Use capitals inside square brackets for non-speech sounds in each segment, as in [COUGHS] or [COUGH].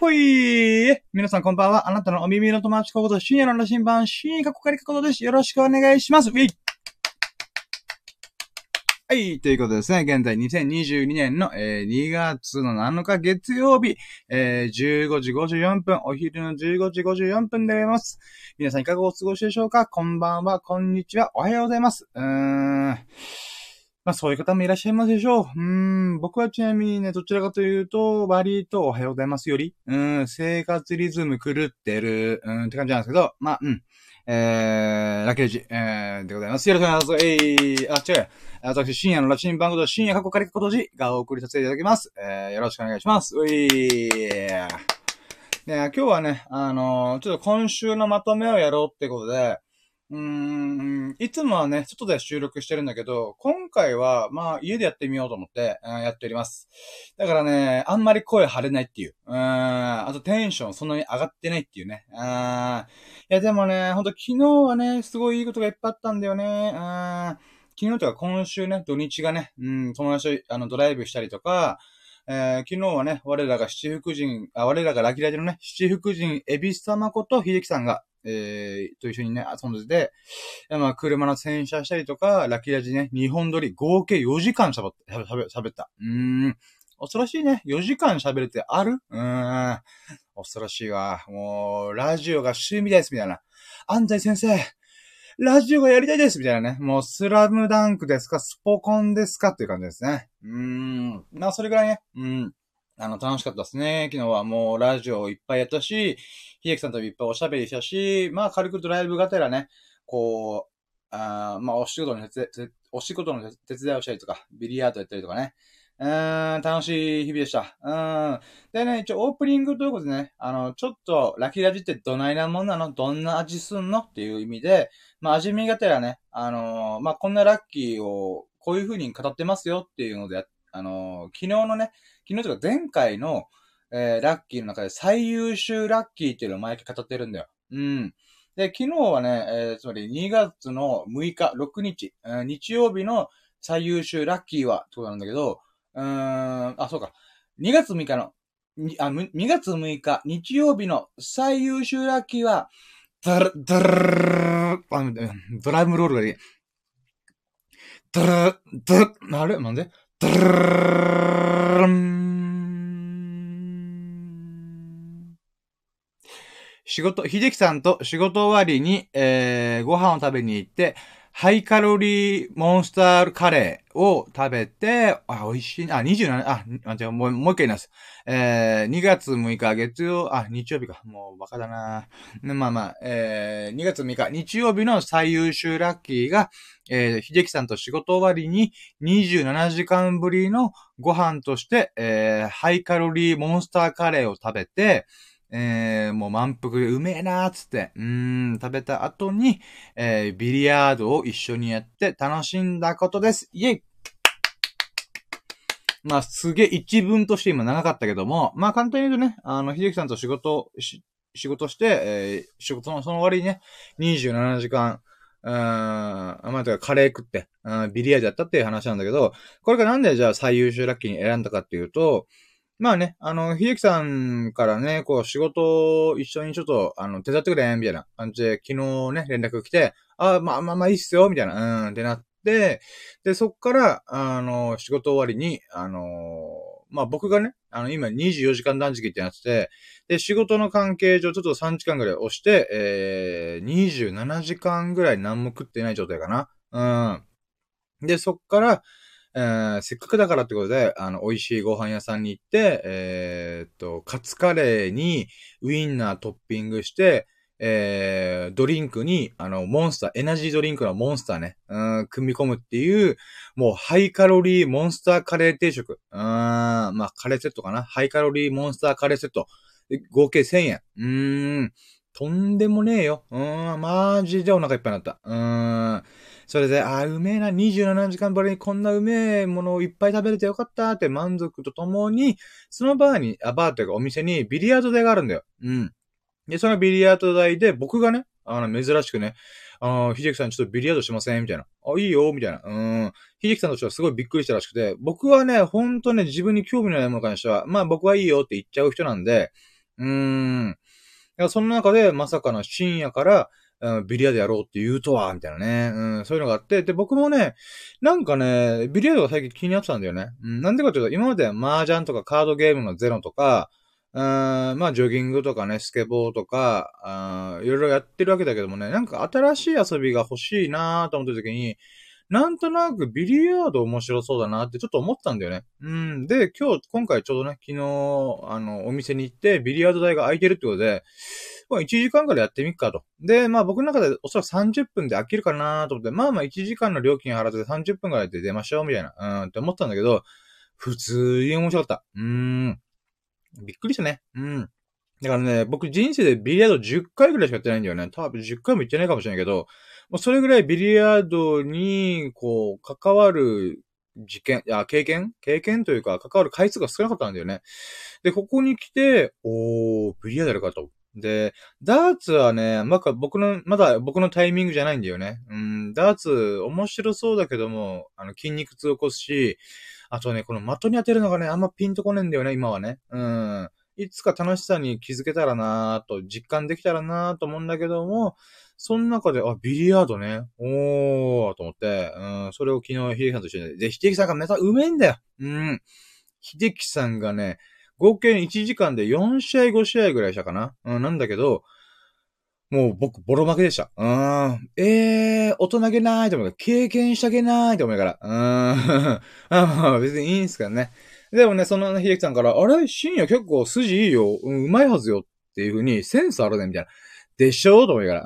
ほい皆さんこんばんは。あなたのお耳の友達こと深夜の羅針盤、深夜かこかりかことです。よろしくお願いします。ウィはい。ということですね。現在2022年の、えー、2月の7日月曜日、えー、15時54分、お昼の15時54分でございます。皆さんいかがお過ごしでしょうか？こんばんは、こんにちは、おはようございます。うーん。まあそういう方もいらっしゃいますでしょう。うん、僕はちなみにね、どちらかというと、割とおはようございますより、うん、生活リズム狂ってる、うん、って感じなんですけど、まあ、うん。えー、ラッキージ、えー、でございます。よろしくお願いします。えー、あ、違う。私、深夜のラチン番号と深夜過去仮ことじがお送りさせていただきます。えー、よろしくお願いします。ういー。ね、今日はね、あのー、ちょっと今週のまとめをやろうってことで、うーん、いつもはね、外で収録してるんだけど、今回は、まあ、家でやってみようと思って、うん、やっております。だからね、あんまり声張れないっていう。うん、あとテンションそんなに上がってないっていうね。うん、いや、でもね、ほんと昨日はね、すごいいいことがいっぱいあったんだよね。うん、昨日とか今週ね、土日がね、うん、友達とあのドライブしたりとか、えー、昨日はね、我らが七福神、あ、我らがラキラジのね、七福神、エビス様こと秀樹さんが、えー、と一緒にね、遊んでて、まあ、車の洗車したりとか、ラッキーラジね、日本撮り合計4時間喋った、喋った。うーん。恐ろしいね。4時間喋るってある？うーん。恐ろしいわ。もう、ラジオが趣味です、みたいな。安西先生、ラジオがやりたいです、みたいなね。もう、スラムダンクですかスポコンですかっていう感じですね。うーん。まあ、それぐらいね。うん。あの、楽しかったですね。昨日はもうラジオいっぱいやったし、秀樹さんといっぱいおしゃべりしたし、まあ軽くドライブがてらね、こう、あまあお仕事の手伝お仕事の手伝いをしたりとか、ビリヤードやったりとかね。うん、楽しい日々でした。うん。でね、一応オープニングということでね、あの、ちょっと、ラキラジってどないなもんなの？どんな味すんの？っていう意味で、まあ味見がてらね、あのー、まあこんなラッキーをこういう風に語ってますよっていうので、あのー、昨日のね、昨日とか前回の、えー、ラッキーの中で最優秀ラッキーっていうのを毎回語ってるんだよ。うん。で、昨日はね、えー、つまり2月の6日、6日、えー、日曜日の最優秀ラッキーは、ってことなんだけど、うーん、あ、そうか。2月6日の、あ、2月6日、日曜日の最優秀ラッキーは、ドラ、ドラ、ドラムロールがいい。ドラ、ドラ、あれ？なんで？ドラン仕事、秀樹さんと仕事終わりに、えー、ご飯を食べに行って、ハイカロリーモンスターカレーを食べて、あ、美味しい。あ、27、あ、あ、じゃもう、もう一回言います。えー、2月6日月曜、あ、日曜日か。もうバカだな。まあまあ、えー、2月6日日曜日の最優秀ラッキーが、えー、秀樹さんと仕事終わりに27時間ぶりのご飯として、えー、ハイカロリーモンスターカレーを食べて、えー、もう満腹でうめえなーっつって、うーん、食べた後に、えー、ビリヤードを一緒にやって楽しんだことです。イェイまあ、すげえ一文として今長かったけども、まあ簡単に言うとね、あの、秀樹さんと仕事、仕事して、えー、仕事のその終わりにね、27時間、うん、まあ、とかカレー食って、うん、ビリヤードやったっていう話なんだけど、これがなんでじゃあ最優秀ラッキーに選んだかっていうと、まあね、あの、秀樹さんからね、こう、仕事を一緒にちょっと、あの、手伝ってくれ、みたいな感じで、昨日ね、連絡来て、あ、まあまあまあいいっすよ、みたいな、うん、ってなって、で、そっから、あの、仕事終わりに、あの、まあ僕がね、あの、今24時間断食ってなってて、で、仕事の関係上ちょっと3時間ぐらい押して、えー、27時間ぐらい何も食ってない状態かな。うん。で、そっから、えー、せっかくだからってことで、あの、美味しいご飯屋さんに行って、えー、っと、カツカレーにウインナートッピングして、えー、ドリンクに、あの、モンスター、エナジードリンクのモンスターね、うん、組み込むっていう、もうハイカロリーモンスターカレー定食。うん、まあ、カレーセットかな。ハイカロリーモンスターカレーセット。合計1000円。うーん、とんでもねえよ。うーん、マジでお腹いっぱいになった。うーん。それで、あ、うめえな、27時間ぶりにこんなうめえものをいっぱい食べれてよかったって満足とともに、そのバーに、あ、バーというかお店にビリヤード台があるんだよ。うん。で、そのビリヤード台で僕がね、あの、珍しくね、あの、ひじきさんちょっとビリヤードしません？みたいな。あ、いいよみたいな。うん。ひじきさんとしてはすごいびっくりしたらしくて、僕はね、ほんとね、自分に興味のないものに関しては、まあ僕はいいよって言っちゃう人なんで、うーん。いやその中で、まさかの深夜から、うん、ビリヤードやろうって言うとは、みたいなね。うん、そういうのがあって、で、僕もね、なんかね、ビリヤードが最近気になってたんだよね。うん、なんでかというと、今まで麻雀とかカードゲームのゼロとか、うん、まあ、ジョギングとかね、スケボーとか、あいろいろやってるわけだけどもね、なんか新しい遊びが欲しいなーと思ってる時に、なんとなくビリヤード面白そうだなってちょっと思ったんだよね。うん。で、今日、今回ちょうどね、昨日、あの、お店に行って、ビリヤード台が空いてるってことで、まあ1時間からやってみっかと。で、まあ僕の中でおそらく30分で飽きるかなと思って、まあまあ1時間の料金払って30分ぐらいで出ましょうみたいな、うんって思ったんだけど、普通に面白かった。うーん。びっくりしたね。うん。だからね、僕人生でビリヤード10回ぐらいしかやってないんだよね。多分10回も行ってないかもしれないけど、もうそれぐらいビリヤードに、こう、関わる事件、いや、経験？経験というか、関わる回数が少なかったんだよね。で、ここに来て、おー、ビリヤードやるかと。で、ダーツはね、まだ僕の、まだ僕のタイミングじゃないんだよね。うん、ダーツ面白そうだけども、あの、筋肉痛起こすし、あとね、この的に当てるのがね、あんまピンとこねえんだよね、今はね。うん。いつか楽しさに気づけたらなぁと、実感できたらなぁと思うんだけども、その中で、あ、ビリヤードね。おー、と思って、うん、それを昨日、秀樹さんと一緒に、で、秀樹さんがめたうめえんだよ。うん。秀樹さんがね、合計1時間で4試合5試合ぐらいしたかな？うん、なんだけど、もう僕、ボロ負けでした。うん。ええー、大人げないと思うから、経験したげないと思うから。うん。[LAUGHS] あ別にいいんすからね。でもね、その秀樹さんから、あれ？深夜結構筋いいよ。うん、うまいはずよ。っていう風に、センスあるね、みたいな。でしょ？うと思うから。う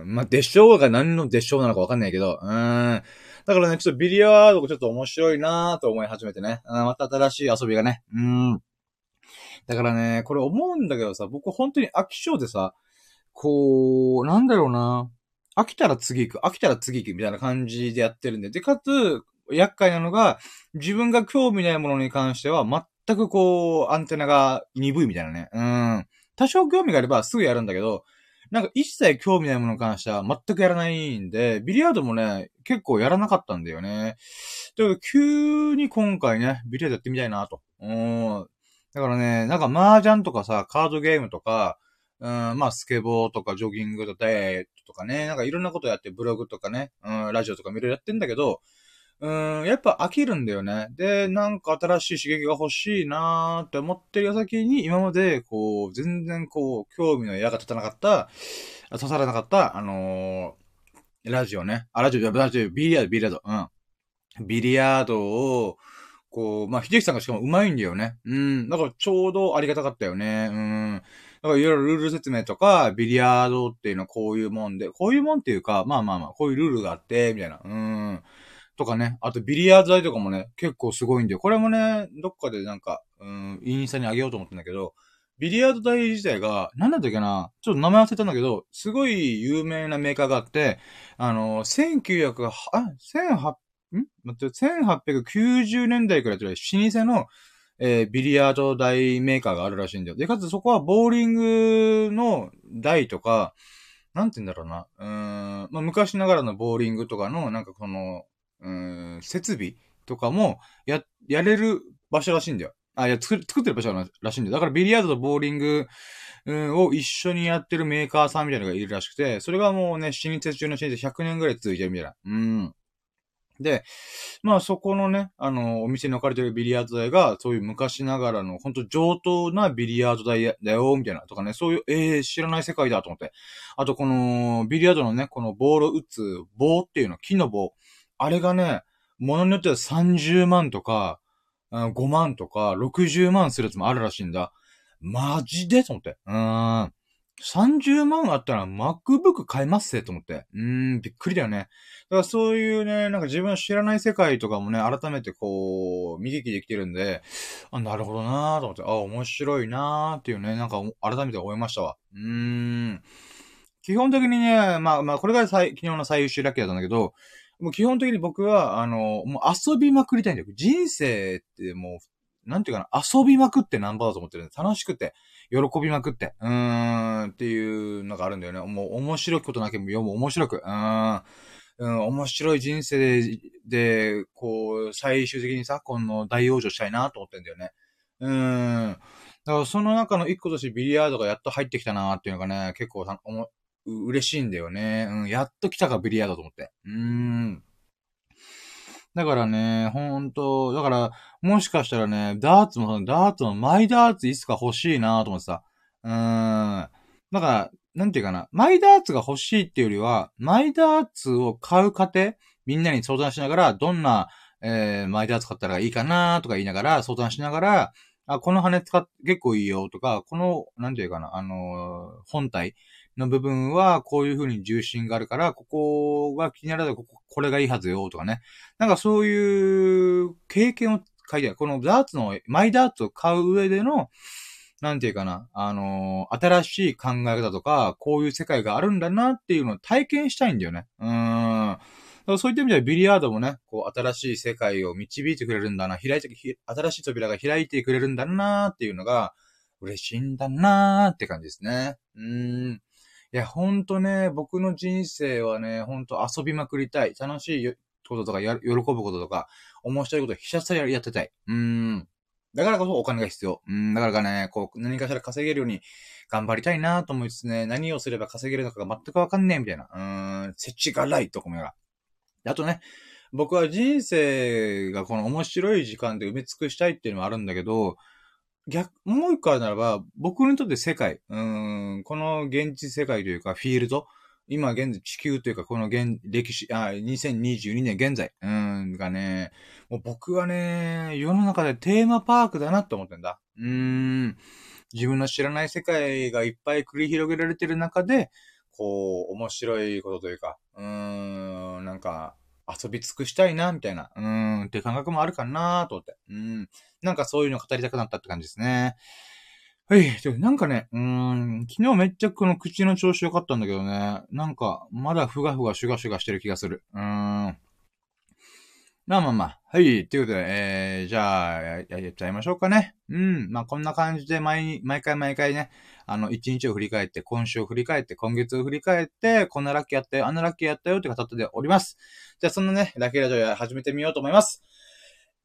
ーん。まあ、でしょうが何のでしょうなのかわかんないけど。うん。だからね、ちょっとビリヤードがちょっと面白いなと思い始めてね。また新しい遊びがね。うん。だからね、これ思うんだけどさ、僕本当に飽き性でさ、こう、なんだろうな。飽きたら次行く、飽きたら次行くみたいな感じでやってるんで。で、かつ、厄介なのが、自分が興味ないものに関しては、全くこう、アンテナが鈍いみたいなね。うん。多少興味があればすぐやるんだけど、なんか一切興味ないものに関しては全くやらないんで、ビリヤードもね、結構やらなかったんだよね。だから急に今回ね、ビリヤードやってみたいなと。うん。だからね、なんか麻雀とかさ、カードゲームとか、うん、まあ、スケボーとか、ジョギングとか、ダイエットとかね、なんかいろんなことやって、ブログとかね、うん、ラジオとかいろいろやってんだけど、うん、やっぱ飽きるんだよね。で、なんか新しい刺激が欲しいなーって思ってる矢先に、今まで、こう、全然こう、興味の矢が立たなかった、刺さらなかった、あのー、ラジオね。あ、ラジオ、ラジオ、ビリヤード、ビリヤード、うん。ビリヤードを、こう、まあ、秀樹さんがしかも上手いんだよね。うん。だからちょうどありがたかったよね。うん。だからいろいろルール説明とか、ビリヤードっていうのはこういうもんで、こういうもんっていうか、まあまあまあ、こういうルールがあって、みたいな。うん。とかね。あと、ビリヤード台とかもね、結構すごいんだよ。これもね、どっかでなんか、うん、インスタにあげようと思ってんだけど、ビリヤード台自体が、なんだったっけなちょっと名前忘れたんだけど、すごい有名なメーカーがあって、あの、1900、あ、1800、ん？待って、1890年代くらいという老舗の、えー、ビリヤード台メーカーがあるらしいんだよ。で、かつそこはボーリングの台とか、なんて言うんだろうな。うーん、まあ、昔ながらのボーリングとかの、なんかこの、うん、設備とかも、や、やれる場所らしいんだよ。あ、いや、作作ってる場所らしいんだよ。だからビリヤードとボーリング、うん、を一緒にやってるメーカーさんみたいなのがいるらしくて、それがもうね、新設中の新設100年ぐらい続いてるみたいな。うん。で、まあそこのね、あの、お店に置かれてるビリヤード台が、そういう昔ながらの、ほんと上等なビリヤード台だよ、みたいな、とかね、そういう、ええー、知らない世界だと思って。あとこの、ビリヤードのね、このボールを打つ棒っていうの、木の棒。あれがね、ものによっては30万とか、5万とか、60万するやつもあるらしいんだ。マジで？と思って。うーん。30万あったら MacBook 買えますせと思って。うーん、びっくりだよね。だからそういうね、なんか自分の知らない世界とかもね、改めてこう、見聞きできてるんで、あ、なるほどなーと思って、あ、面白いなーっていうね、なんか改めて思いましたわ。うーん。基本的にね、まあまあ、これが昨日の最優秀ラッキーだったんだけど、もう基本的に僕は、あの、もう遊びまくりたいんだよ。人生ってもう、なんていうかな、遊びまくってナンバーだと思ってるんで、楽しくて。喜びまくって、うーん、っていうのがあるんだよね。もう面白いことなきゃ読む面白く、うーん。うん、面白い人生で、で、こう、最終的にさ、この大往生したいなと思ってんだよね。うん。だからその中の一個としてビリヤードがやっと入ってきたなっていうのがね、結構おも嬉しいんだよね。うん、やっと来たかビリヤードと思って。うーん。だからね、ほんと、だから、もしかしたらね、ダーツも、ダーツも、マイダーツいつか欲しいなと思ってさ。うーん。だから、なんていうかな、マイダーツが欲しいっていうよりは、マイダーツを買う過程、みんなに相談しながら、どんな、えー、マイダーツ買ったらいいかなとか言いながら、相談しながら、あ、この羽使って結構いいよとか、この、なんていうかな、あのー、本体の部分はこういう風に重心があるから、ここが気にならないここ、これがいいはずよとかね。なんかそういう経験を書いてある。このダーツの、マイダーツを買う上での、なんていうかな、あのー、新しい考え方とか、こういう世界があるんだなっていうのを体験したいんだよね。うーん。そういった意味ではビリヤードもね、こう、新しい世界を導いてくれるんだな、開いて、新しい扉が開いてくれるんだなっていうのが、嬉しいんだなって感じですね。うーん。いや、ほんとね、僕の人生はね、ほんと遊びまくりたい。楽しいこととか、喜ぶこととか、面白いことひたすらやってたい。うーん。だからこそお金が必要。うん、だからかね、こう、何かしら稼げるように頑張りたいなと思いつつね、何をすれば稼げるのかが全くわかんねえみたいな。うーん、設置がないとこめが。あとね、僕は人生がこの面白い時間で埋め尽くしたいっていうのもあるんだけど、逆、もう一個あるならば、僕にとって世界、うん、この現実世界というか、フィールド、今現在、地球というか、この現、歴史、あ、2022年現在、うん、がね、もう僕はね、世の中でテーマパークだなって思ってんだ。うん、自分の知らない世界がいっぱい繰り広げられてる中で、こう、面白いことというか、うん、なんか、遊び尽くしたいな、みたいな、うーん、って感覚もあるかなと思って。うん。なんかそういうの語りたくなったって感じですね。はい。なんかね、うーん、昨日めっちゃこの口の調子良かったんだけどね、なんか、まだふがふがシュガシュガしてる気がする。うーん。まあまあまあ。はい。ということで、えー、じゃあや、やっちゃいましょうかね。うん。まあこんな感じで毎、毎回毎回ね、あの、一日を振り返って、今週を振り返って、今月を振り返って、こんなラッキーやったよ、あんなラッキーやったよって形でおります。じゃあそんなね、ラッキーラジオや始めてみようと思います。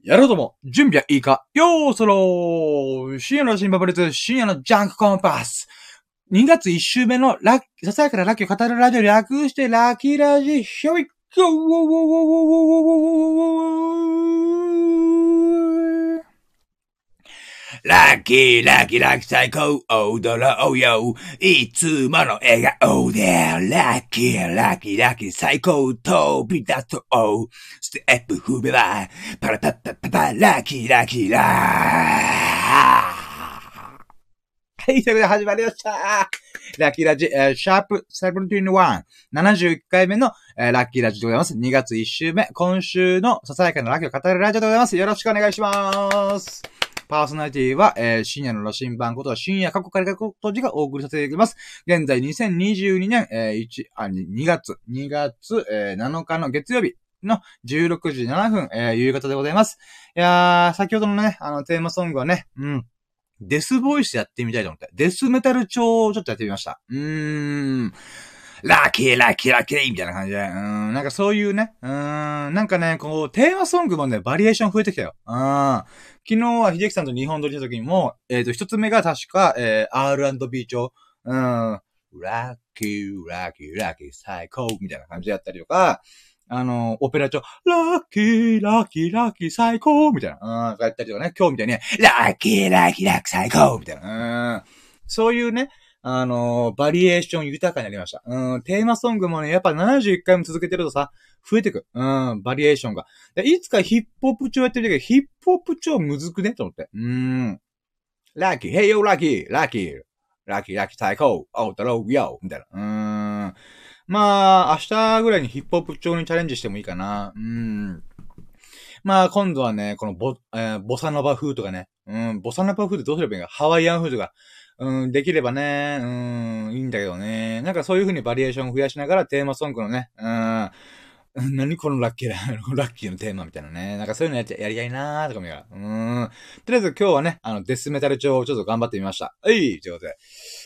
やろうとも、準備はいいか？よーそろー深夜の新バブレツ、深夜のジャンクコンパス。2月1週目のラッ、ささやかなラッキーを語るラジオ略してラッキーラジ、ひょいラッキー、ラッキー、ラッキー、最高、踊ろうよ。いつもの笑顔で、ラッキー、ラッキー、ラッキー、最高、飛び出そう。ステップ踏めば、パラパッパッパパ、ラッキー、ラッキー、ラッキー。はい、ということで始まりました。ラッキーラジ、えー、シャープ71、71回目の、えー、ラッキーラジでございます。2月1週目、今週のささやかなラッキーを語るラジオでございます。よろしくお願いします。パーソナリティは、えー、深夜の羅針盤ことは深夜過去から過去閉じがお送りさせていただきます。現在2022年、えー、1、あ、2月、2月、えー、7日の月曜日の16時7分、えー、夕方でございます。いやー、先ほどのね、あの、テーマソングはね、うん、デスボイスやってみたいと思って。デスメタル調をちょっとやってみました。うーん。ラッキー、ラッキー、ラッキーみたいな感じで。うん、なんかそういうね。うん、なんかね、こう、テーマソングもね、バリエーション増えてきたよ。うん。昨日は秀樹さんと日本撮りした時にも、えっ、ー、と、一つ目が確か、えー、R&B 調。うん。ラッキー、ラッキー、ラッキー、最高みたいな感じでやったりとか、あの、オペラ調、ラッキー、ラッキー、ラッキー、最高みたいな。うん、やったりとかね、今日みたいに、ラッキー、ラッキー、ラッキー、最高みたいな。うん。そういうね、あのバリエーション豊かになりました。うん、テーマソングもね、やっぱ71回も続けてるとさ、増えてく。うん、バリエーションが。でいつかヒップホップ調やってるけど、ヒップホップ調むずくね？と思って。うん。ラッキー、 Hey yo ラッキー、ラッキー、ラッキー、ラッキー、最高、オートロー、 yo、みたいな。うん。まあ、明日ぐらいにヒップホップ調にチャレンジしてもいいかな。うん。まあ、今度はね、このボ、えー、ボサノバ風とかね。うん、ボサノバ風ってどうすればいいか。ハワイアン風とか。うん、できればね、うん、いいんだけどね。なんかそういう風にバリエーションを増やしながらテーマソングのね、うん、[LAUGHS] 何このラッキーだ、[LAUGHS] ラッキーのテーマみたいなね。なんかそういうのやっ、やりたいなーとかもや。うん。とりあえず今日はね、あの、デスメタル調をちょっと頑張ってみました。はい、ということで。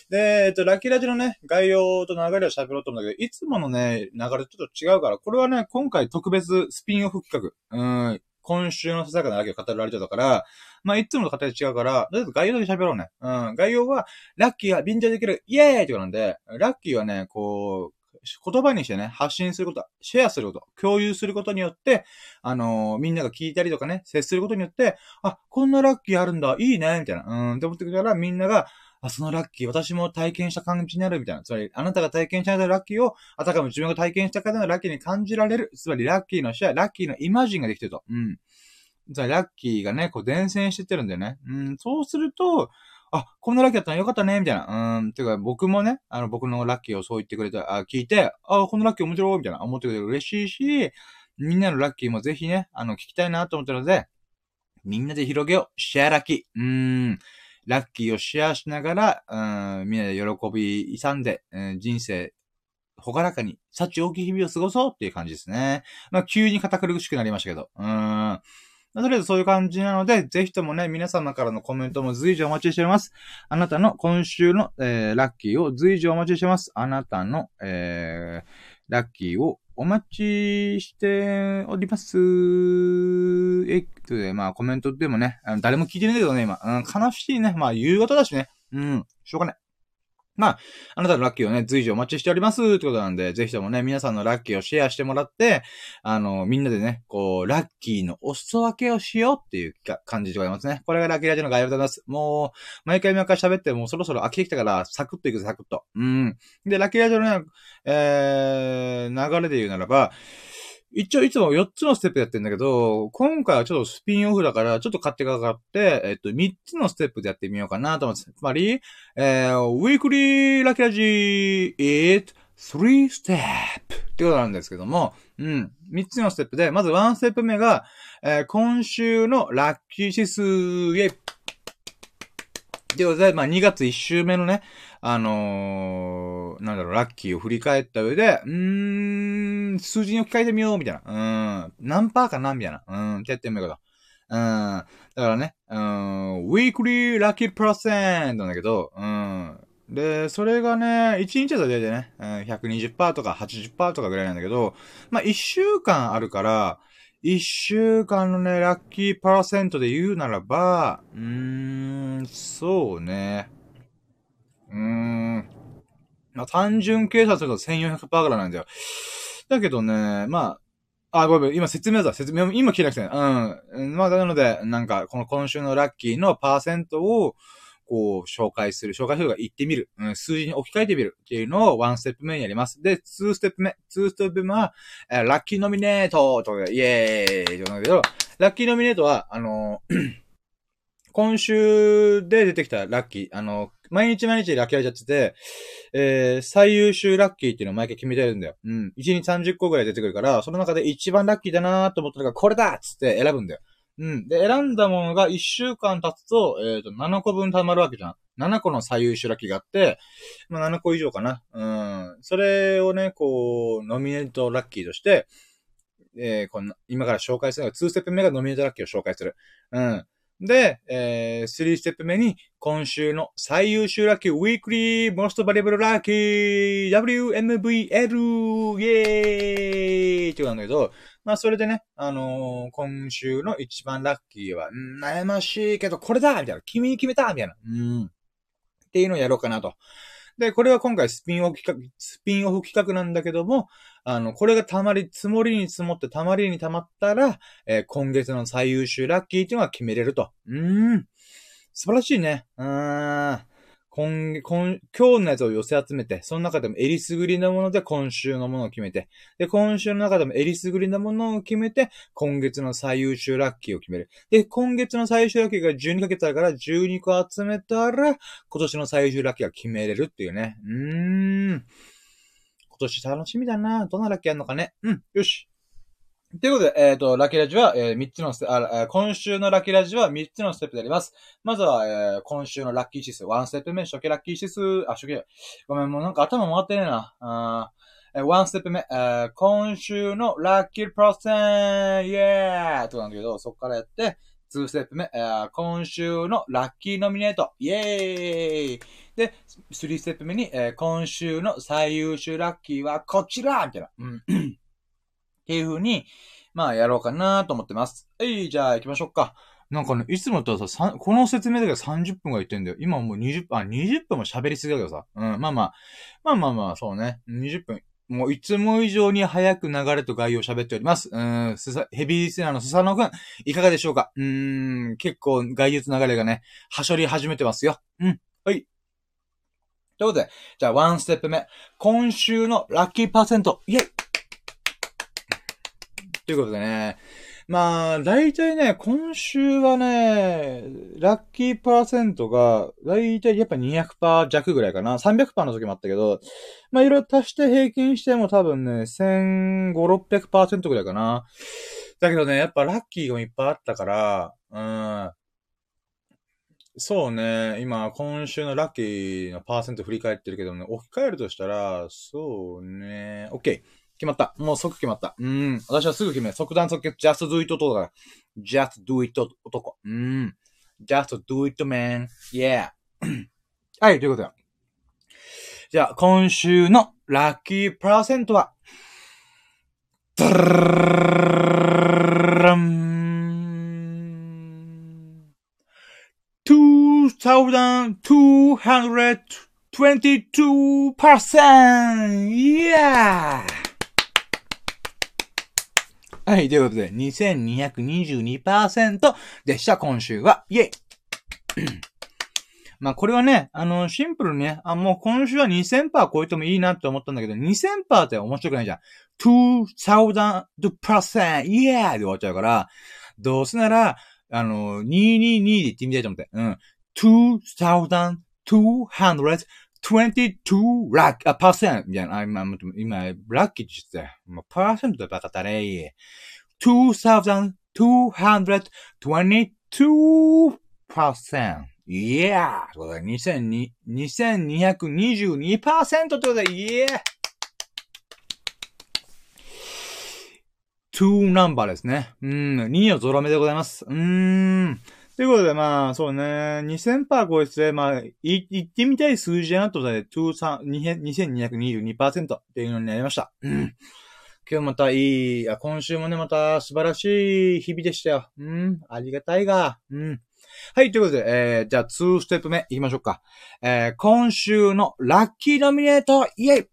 で、えっと、ラッキーラジのね、概要と流れを喋ろうと思うんだけど、いつものね、流れちょっと違うから、これはね、今回特別スピンオフ企画。うん。今週のささやかなラッキーを語るラジオだから、まあ、いつもの形違うから、とりあえず概要だけ喋ろうね。うん。概要は、ラッキーが便乗できる、イエーイってことなんで、ラッキーはね、こう、言葉にしてね、発信すること、シェアすること、共有することによって、あのー、みんなが聞いたりとかね、接することによって、あ、こんなラッキーあるんだ、いいね、みたいな。うん、って思ってくれたら、みんなが、あ、そのラッキー、私も体験した感じになるみたいな。つまり、あなたが体験したラッキーを、あたかも自分が体験した方のラッキーに感じられる。つまり、ラッキーのシェア、ラッキーのイマジンができてると。うん。じゃあ、ラッキーがね、こう、伝染してってるんだよね。うん、そうすると、あ、こんなラッキーだったのよかったね、みたいな。うん、てか、僕もね、あの、僕のラッキーをそう言ってくれた、あ、聞いて、あ、このラッキー面白い、みたいな、思ってくれる嬉しいし、みんなのラッキーもぜひね、あの、聞きたいなと思ったので、みんなで広げよう。シェアラッキー。うーん。ラッキーをシェアしながら、うん、みんなで喜び勇んで、うん、人生、ほがらかに、幸大きい日々を過ごそうっていう感じですね。まあ、急に堅苦しくなりましたけど。うん。とりあえずそういう感じなので、ぜひともね、皆様からのコメントも随時お待ちしております。あなたの今週の、えー、ラッキーを随時お待ちしております。あなたの、えー、ラッキーをお待ちしております。えっと、まあコメントでもね、誰も聞いてないけどね、今。うん、悲しいね。まあ夕方だしね。うん、しょうがない。まあ、あなたのラッキーをね、随時お待ちしておりますってことなんで、ぜひともね、皆さんのラッキーをシェアしてもらって、あの、みんなでね、こう、ラッキーのお裾分けをしようっていう感じでございますね。これがラッキーラジオの概要でございます。もう、毎回毎回喋って、もうそろそろ飽きてきたから、サクッといくサクッと。うん。で、ラッキーラジオのね、えー、流れで言うならば、一応いつも4つのステップやってんだけど、今回はちょっとスピンオフだから、ちょっと勝手がかかって、えっと、3つのステップでやってみようかなと思って。つまり、えー、ウィークリーラッキーラジー it three step ってことなんですけども、うん。3つのステップで、まず1ステップ目が、えー、今週のラッキー指数へ、ということで、まあ、2月1週目のね、あのー、なんだろう、ラッキーを振り返った上で、うーん、数字に置き換えてみよう、みたいな。うん、何パーかなみたいな。うん、ってやってみようかと。うん。だからね、うん、ウィークリーラッキープラセントなんだけど、うん。で、それがね、1日だと大体ね、うん、120%とか80%とかぐらいなんだけど、まあ、1週間あるから、1週間のね、ラッキーパーセントで言うならば、うーん、そうね。うーん。まあ、単純計算すると1400%ぐらいなんだよ。だけどね、まあ、あ、ごめん、今説明だ、説明、今聞いなくて、うん。まあ、なので、なんか、この今週のラッキーのパーセントを、こう、紹介する、紹介するが言ってみる、うん、数字に置き換えてみるっていうのをワンステップ目にやります。で、ツーステップ目、ツーステップ目は、えー、ラッキーノミネートとか、イエーイって言うんだけど、ラッキーノミネートは、あの [CLEARS THROAT] 今週で出てきたラッキー、あの、毎日毎日ラッキーやっちゃってて、えー、最優秀ラッキーっていうのを毎回決めてるんだよ。うん。1日30個ぐらい出てくるから、その中で一番ラッキーだなーと思ったのがこれだっつって選ぶんだよ。うん。で、選んだものが1週間経つと、えっ、ー、と、7個分貯まるわけじゃん。7個の最優秀ラッキーがあって、まあ、7個以上かな。うん。それをね、こう、ノミネートラッキーとして、えー、この、今から紹介するのが、2ステップ目がノミネートラッキーを紹介する。うん。で、えー、3ステップ目に、今週の最優秀ラッキー、 Weekly、Most Valuable Lucky、WMVL、イェーイってことなんだけど、まあ、それでね、あのー、今週の一番ラッキーは、悩ましいけど、これだみたいな。君に決めたみたいな。うん。っていうのをやろうかなと。で、これは今回スピンオフ企画、スピンオフ企画なんだけども、あの、これがたまり、積もりに積もってたまりにたまったら、えー、今月の最優秀ラッキーっていうのが決めれると。うーん。素晴らしいね。うーん。今、今、今日のやつを寄せ集めて、その中でもえりすぐりなもので今週のものを決めて、で、今週の中でもえりすぐりなものを決めて、今月の最優秀ラッキーを決める。で、今月の最優秀ラッキーが12ヶ月あるから12個集めたら、今年の最優秀ラッキーが決めれるっていうね。うーん。今年楽しみだな。どんなラッキーあるのかね。うん、よし。ということで、えっ、ー、と、ラッキーラジは、えー、3つのステあ、今週のラッキーラジは3つのステップであります。まずは、えー、今週のラッキー指数、1ステップ目、初期ラッキー指数、あ、初期、ごめん、もうなんか頭回ってねえな。あえー、1ステップ目、えー、今週のラッキープロセンイェーってことなんだけど、そこからやって、2ステップ目、えー、今週のラッキーノミネート、イェーイで、3ステップ目に、え、今週の最優秀ラッキーはこちらみたいな。うん [COUGHS] っていう風に、まあやろうかなと思ってます。はい、じゃあ行きましょうか。なんかね、いつもとさ、さこの説明だけで30分が言ってんだよ。今もう20分、あ、20分も喋りすぎだけどさ。うん、まあまあ、まあまあまあ、そうね。20分。もういつも以上に早く流れと概要を喋っております。うん、ヘビーリスナーのスサノくん、いかがでしょうか？うーん、結構概要と流れがね、はしょり始めてますよ。うん、はい。ということで、じゃあ、ワンステップ目。今週のラッキーパーセント。イェイということでね。まあ、大体ね、今週はね、ラッキーパーセントが、大体やっぱ200%弱ぐらいかな。300%の時もあったけど、まあ、いろいろ足して平均しても多分ね、1500、600%ぐらいかな。だけどね、やっぱラッキーがいっぱいあったから、うん。そうね、今、今週のラッキーのパーセント振り返ってるけどね、置き換えるとしたら、そうね、OK。決まった。もう即決まった。うん。私はすぐ決め。即断即決。just do it 男だか。just do it 男。うん。just do it man. Yeah. [CLEARS THROAT] はい、ということで。じゃあ、今週のラッキーパーセントは、ドルルルルン 2222%! Yeah! はい、ということで、2222%でした、今週は。イェイ [CLEARS THROAT] まあこれはね、あの、シンプルにね、あ、もう今週は2000%超えてもいいなって思ったんだけど、2000%って面白くないじゃん。2000%! イエーで終わっちゃうから、どうせなら、あの、222で言ってみたいと思って。うん。2200 22 luck, あ、パーセントみたいな。あ、今、今、ラッキーって言ってたよ。もうパーセントバカだね。2222%。イエーという、2222%ということで、イエー !2 ナンバーですね。うん、2をゾロ目でございます。うーん。ということで、まあ、そうね、2000%超えて、まあ、い、言ってみたい数字やなとで、2222%っていうのになりました。うん。今日またいい、あ今週もね、また素晴らしい日々でしたよ。うん、ありがたいが。うん。はい、ということで、えー、じゃあ、2ステップ目行きましょうか。えー、今週のラッキーノミネートイェイ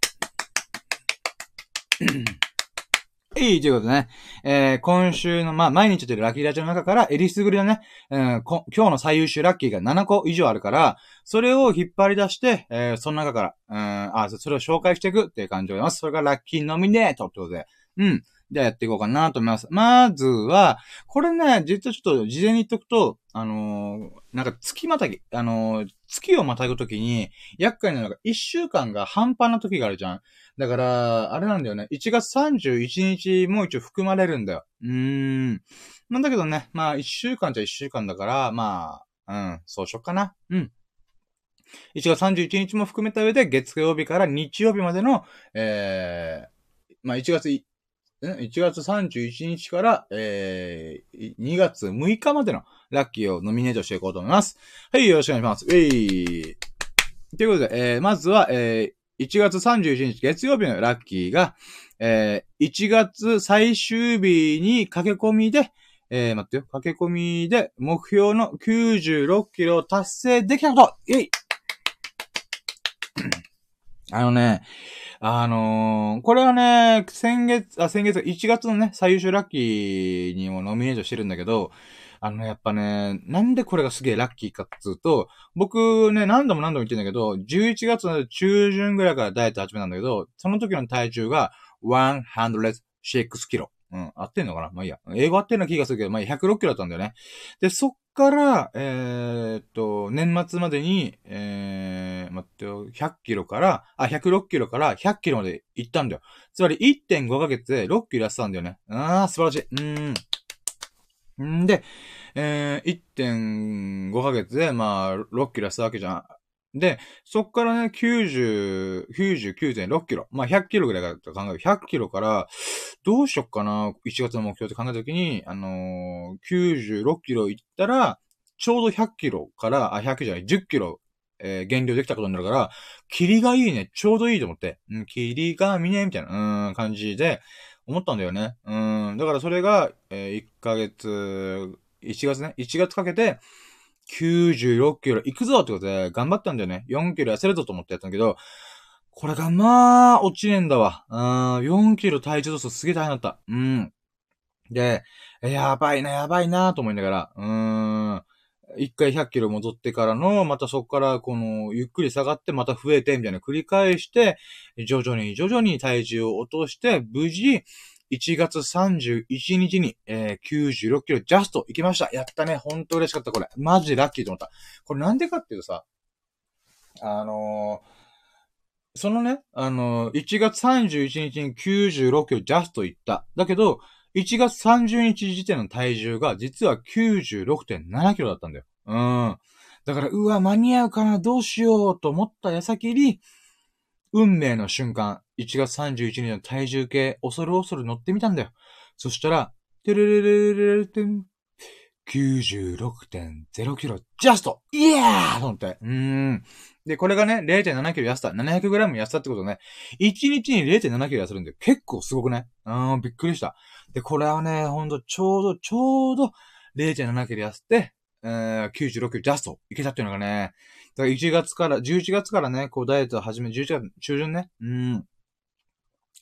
いい、ということでね。えー、今週の、まあ、毎日出てるラッキーラジオの中から、エリスグリのね、うん、今日の最優秀ラッキーが7個以上あるから、それを引っ張り出して、えー、その中から、うん、あ、それを紹介していくっていう感じでございます。それがラッキーノミネートってことで。うん。じゃあやっていこうかなと思います。まずは、これね、実はちょっと事前に言っとくと、あのーなんか月またぎ、あのー月をまたぐときに、厄介なのが1週間が半端な時があるじゃん。だから、あれなんだよね。1月31日も一応含まれるんだよ。うーん。なんだけどね、まあ1週間じゃ1週間だから、まあ、うん、そうしよっかな。うん。1月31日も含めた上で、月曜日から日曜日までの、えー、まあ1月、?1 月31日から、えー、2月6日までのラッキーをノミネートしていこうと思います。はい、よろしくお願いします。えい。ということで、えー、まずは、えー、1月31日月曜日のラッキーが、えー、1月最終日に駆け込みで、えー、待ってよ、駆け込みで目標の96キロを達成できたことイェイあのね、あのーこれはね、先月、あ、先月、1月のね、最優秀ラッキーにもノミネートしてるんだけど、あの、やっぱね、なんでこれがすげえラッキーかっつうと、僕ね、何度も何度も言ってんだけど、11月の中旬ぐらいからダイエット始めたんだけど、その時の体重が106キロ。うん、合ってんのかな？まあいいや。英語合ってんの気がするけど、まあ106キロだったんだよね。で、そっから、えーっと、年末までに、えー、待ってよ、100キロから、あ、106キロから100キロまで行ったんだよ。つまり1.5ヶ月で6キロ痩せたんだよね。あー、素晴らしい。うーん。んで、えー、1.5ヶ月で、まあ、6キロ痩せたわけじゃん。で、そっからね、90、99.6キロ。まあ、100キロぐらいだと考える。100キロから、どうしよっかな、1月の目標って考えたときに、あのー、96キロ行ったら、ちょうど100キロから、あ、100じゃない、10キロ、えー減量できたことになるから、キリがいいね、ちょうどいいと思って。うん、キリが見ね、みたいな、うん、感じで、思ったんだよね。うん、だからそれが、えー1ヶ月1月ね、1月かけて、96キロ行くぞってことで、頑張ったんだよね。4キロ痩せるぞと思ってやったんだけど、これがまあ、落ちねえんだわ。うん、4キロ体重とすすげえ大変だった。うん。で、やばいな、やばいなと思いながら、うーん。一回100キロ戻ってからの、またそこからこの、ゆっくり下がってまた増えて、みたいな繰り返して、徐々に徐々に体重を落として、無事、1月31日に、えー、96キロジャスト行きました。やったね。ほんと嬉しかった、これ。マジラッキーと思った。これなんでかっていうとさ、あのー、そのね、あのー、1月31日に96キロジャスト行った。だけど、1月30日時点の体重が実は96.7キロだったんだよ。うん。だから、うわ、間に合うかな、どうしようと思った矢先に、運命の瞬間、1月31日の体重計、恐る恐る乗ってみたんだよ。そしたら、てれれれれれてん、96.0キロ、ジャストイエーと思って。うん。で、これがね、0.7キロ痩せた。700グラム痩せたってことね。1日に0.7キロ痩せるんで、結構すごくね。うん、びっくりした。で、これはね、ほんと、ちょうど、ちょうど、0.7キロ痩せて、えー、96キロジャストいけたっていうのがね、だから1月から、11月からね、こうダイエットを始め、11月中旬ね、うん。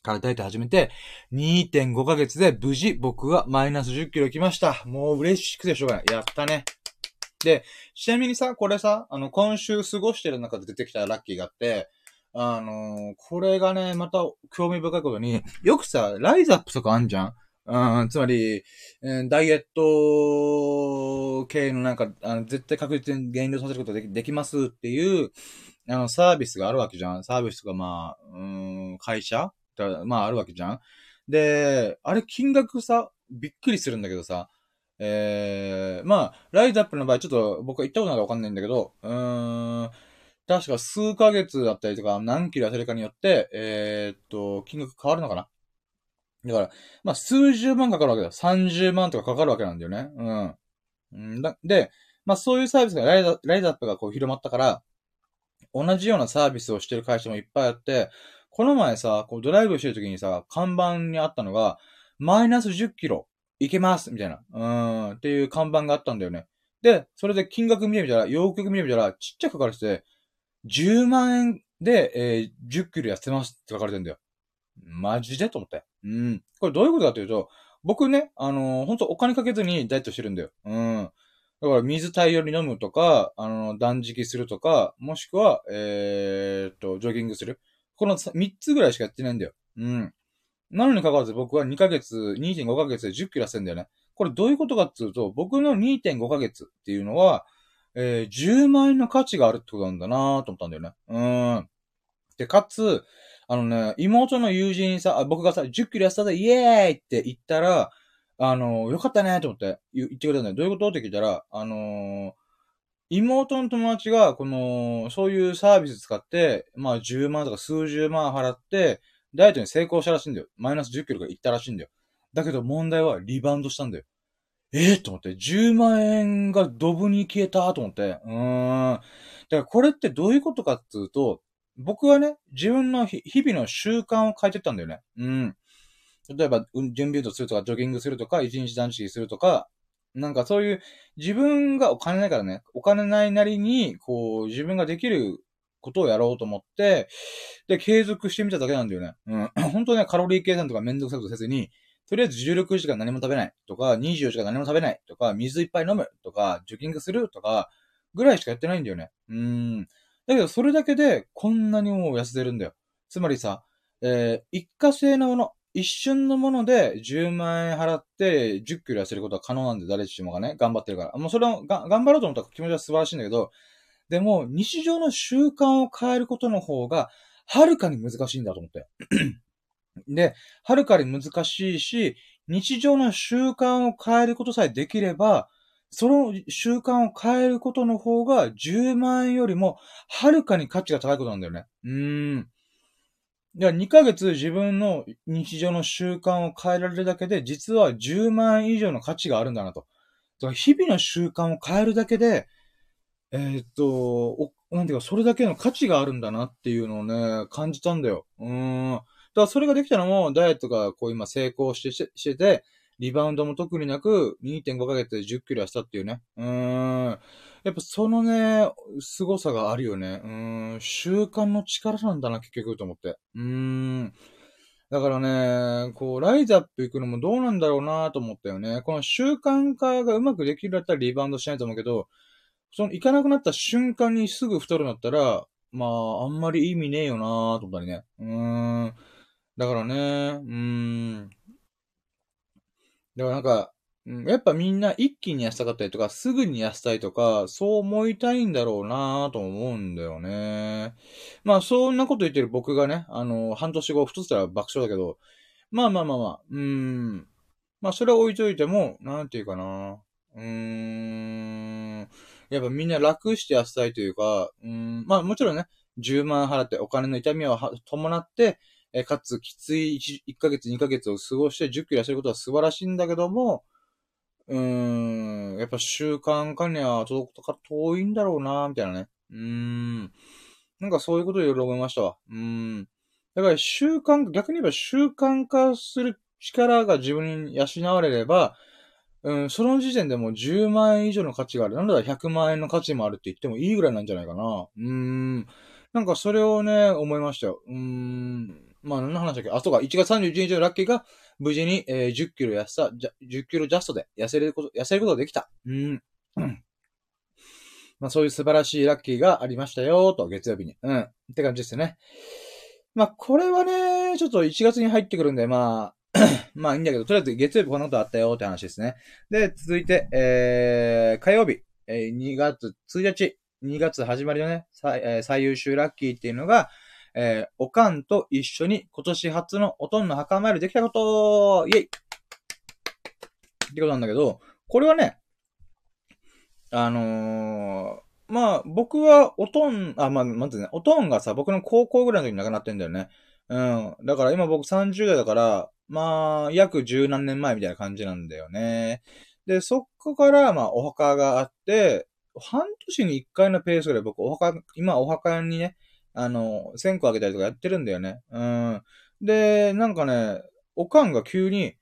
からダイエット始めて、2.5ヶ月で無事僕はマイナス10キロ来ました。もう嬉しくてしょうがない。やったね。で、ちなみにさ、これさ、あの、今週過ごしてる中で出てきたラッキーがあって、あのー、これがね、また興味深いことに、よくさ、ライズアップとかあんじゃんうん、つまり、ダイエット系のなんか、あの絶対確実に減量させることできできますっていう、あの、サービスがあるわけじゃん。サービスがまあ、うん、会社？まああるわけじゃん。で、あれ金額さ、びっくりするんだけどさ、えー、まあ、ライズアップの場合、ちょっと僕は行ったことないかわかんないんだけど、うーん、確か数ヶ月だったりとか、何キロ痩せるかによって、えー、っと、金額変わるのかな？だから、まあ、数十万かかるわけだよ。30万とかかかるわけなんだよね。うん。で、まあ、そういうサービスがライズ、ライズアップがこう広まったから、同じようなサービスをしてる会社もいっぱいあって、この前さ、こうドライブしてる時にさ、看板にあったのが、マイナス10キロ、いけますみたいな。うん、っていう看板があったんだよね。で、それで金額見てみたら、よく見てみたら、ちっちゃく書かれてて、10万円で、えー、10キロ痩せますって書かれてんだよ。マジでと思って。うん。これどういうことかというと、僕ね、あのー、本当お金かけずにダイエットしてるんだよ。うん。だから水大量に飲むとか、あの、断食するとか、もしくは、えー、っと、ジョギングする。この3つぐらいしかやってないんだよ。うん。なのに関わらず僕は2ヶ月、2.5ヶ月で10キロ痩せんだよね。これどういうことかっていうと、僕の2.5ヶ月っていうのは、えー、10万円の価値があるってことなんだなと思ったんだよね。うん。で、かつ、あのね、妹の友人さ、僕がさ、10キロ痩せたぜ、イエーイって言ったら、あの、よかったねと思って言ってくれたんだよ。どういうこと？って聞いたら、あのー、妹の友達が、この、そういうサービス使って、まあ10万とか数十万払って、ダイエットに成功したらしいんだよ。マイナス10キロがいったらしいんだよ。だけど問題はリバウンドしたんだよ。ええー、と思って、10万円がドブに消えたと思って。うーん。だからこれってどういうことかっていうと、僕はね、自分の日々の習慣を変えてったんだよね。うん。例えば、準備運動するとか、ジョギングするとか、一日断食するとか、なんかそういう、自分がお金ないからね、お金ないなりに、こう、自分ができることをやろうと思って、で、継続してみただけなんだよね。うん。[COUGHS] 本当ね、カロリー計算とかめんどくさいことせずに、とりあえず16時間何も食べないとか、24時間何も食べないとか、水いっぱい飲むとか、ジョギングするとか、ぐらいしかやってないんだよね。うん。だけど、それだけで、こんなにもう痩せてるんだよ。つまりさ、えー、一過性のもの、一瞬のもので10万円払って10キロ痩せることは可能なんで、誰しもがね、頑張ってるから。もうそれをが頑張ろうと思ったら気持ちは素晴らしいんだけど、でも、日常の習慣を変えることの方が、はるかに難しいんだと思って。[CLEARS THROAT] で、はるかに難しいし、日常の習慣を変えることさえできれば、その習慣を変えることの方が10万円よりもはるかに価値が高いことなんだよね。うーん。いや、2ヶ月自分の日常の習慣を変えられるだけで、実は10万円以上の価値があるんだなと。だから日々の習慣を変えるだけで、えー、っと、なんていうか、それだけの価値があるんだなっていうのをね、感じたんだよ。うん。だからそれができたのも、ダイエットがこう今成功してしてて、リバウンドも特になく、2.5ヶ月で10キロ痩せたっていうね。うーん。やっぱそのね、凄さがあるよね。うーん。習慣の力なんだな、結局と思って。うーん。だからね、こう、ライズアップ行くのもどうなんだろうなと思ったよね。この習慣化がうまくできるだったらリバウンドしないと思うけど、その行かなくなった瞬間にすぐ太るんだったら、まあ、あんまり意味ねえよなと思ったりね。うーん。だからね、うーん。だからなんか、やっぱみんな一気に痩せたかったりとか、すぐに痩せたいとか、そう思いたいんだろうなぁと思うんだよね。まあ、そんなこと言ってる僕がね、あの、半年後太ったら爆笑だけど、まあまあまあまあ、うーん。まあ、それは置いといても、なんていうかな。うーん。やっぱみんな楽して痩せたいというか、うん、まあもちろんね、10万払ってお金の痛みを伴って、えかつきつい 1, 1ヶ月2ヶ月を過ごして10キロ痩せることは素晴らしいんだけども、うん、やっぱ習慣化には届くとか遠いんだろうなみたいなね。うん。なんかそういうことをいろいろ思いましたわ。うん。だから習慣、逆に言えば習慣化する力が自分に養われれば、うん、その時点でもう10万円以上の価値がある。なんだら100万円の価値もあるって言ってもいいぐらいなんじゃないかな。うん。なんかそれをね、思いましたよ。うん。まあ何の話だっけ？あ、そうか、1月31日のラッキーが無事に、えー、10キロ痩せた、10キロジャストで痩せること、痩せることができた。うん。うん。まあそういう素晴らしいラッキーがありましたよ、と、月曜日に。うん。って感じですね。まあこれはね、ちょっと1月に入ってくるんで、まあ、[COUGHS] まあいいんだけど、とりあえず月曜日こんなことあったよって話ですね。で、続いて、えー、火曜日、えー、2月1日、2月始まりのね、最,、えー、最優秀ラッキーっていうのが、えー、おかんと一緒に今年初のおとんの墓参りできたことイェイってことなんだけど、これはね、あのー、まあ、僕はおとん、あ、まあ、まずね、おとんがさ、僕の高校ぐらいの時に亡くなってんだよね。うん。だから今僕30代だから、まあ、約十何年前みたいな感じなんだよね。で、そこから、まあ、お墓があって、半年に一回のペースぐらい僕、お墓、今お墓にね、あの、線香あげたりとかやってるんだよね。うん。で、なんかね、おかんが急に、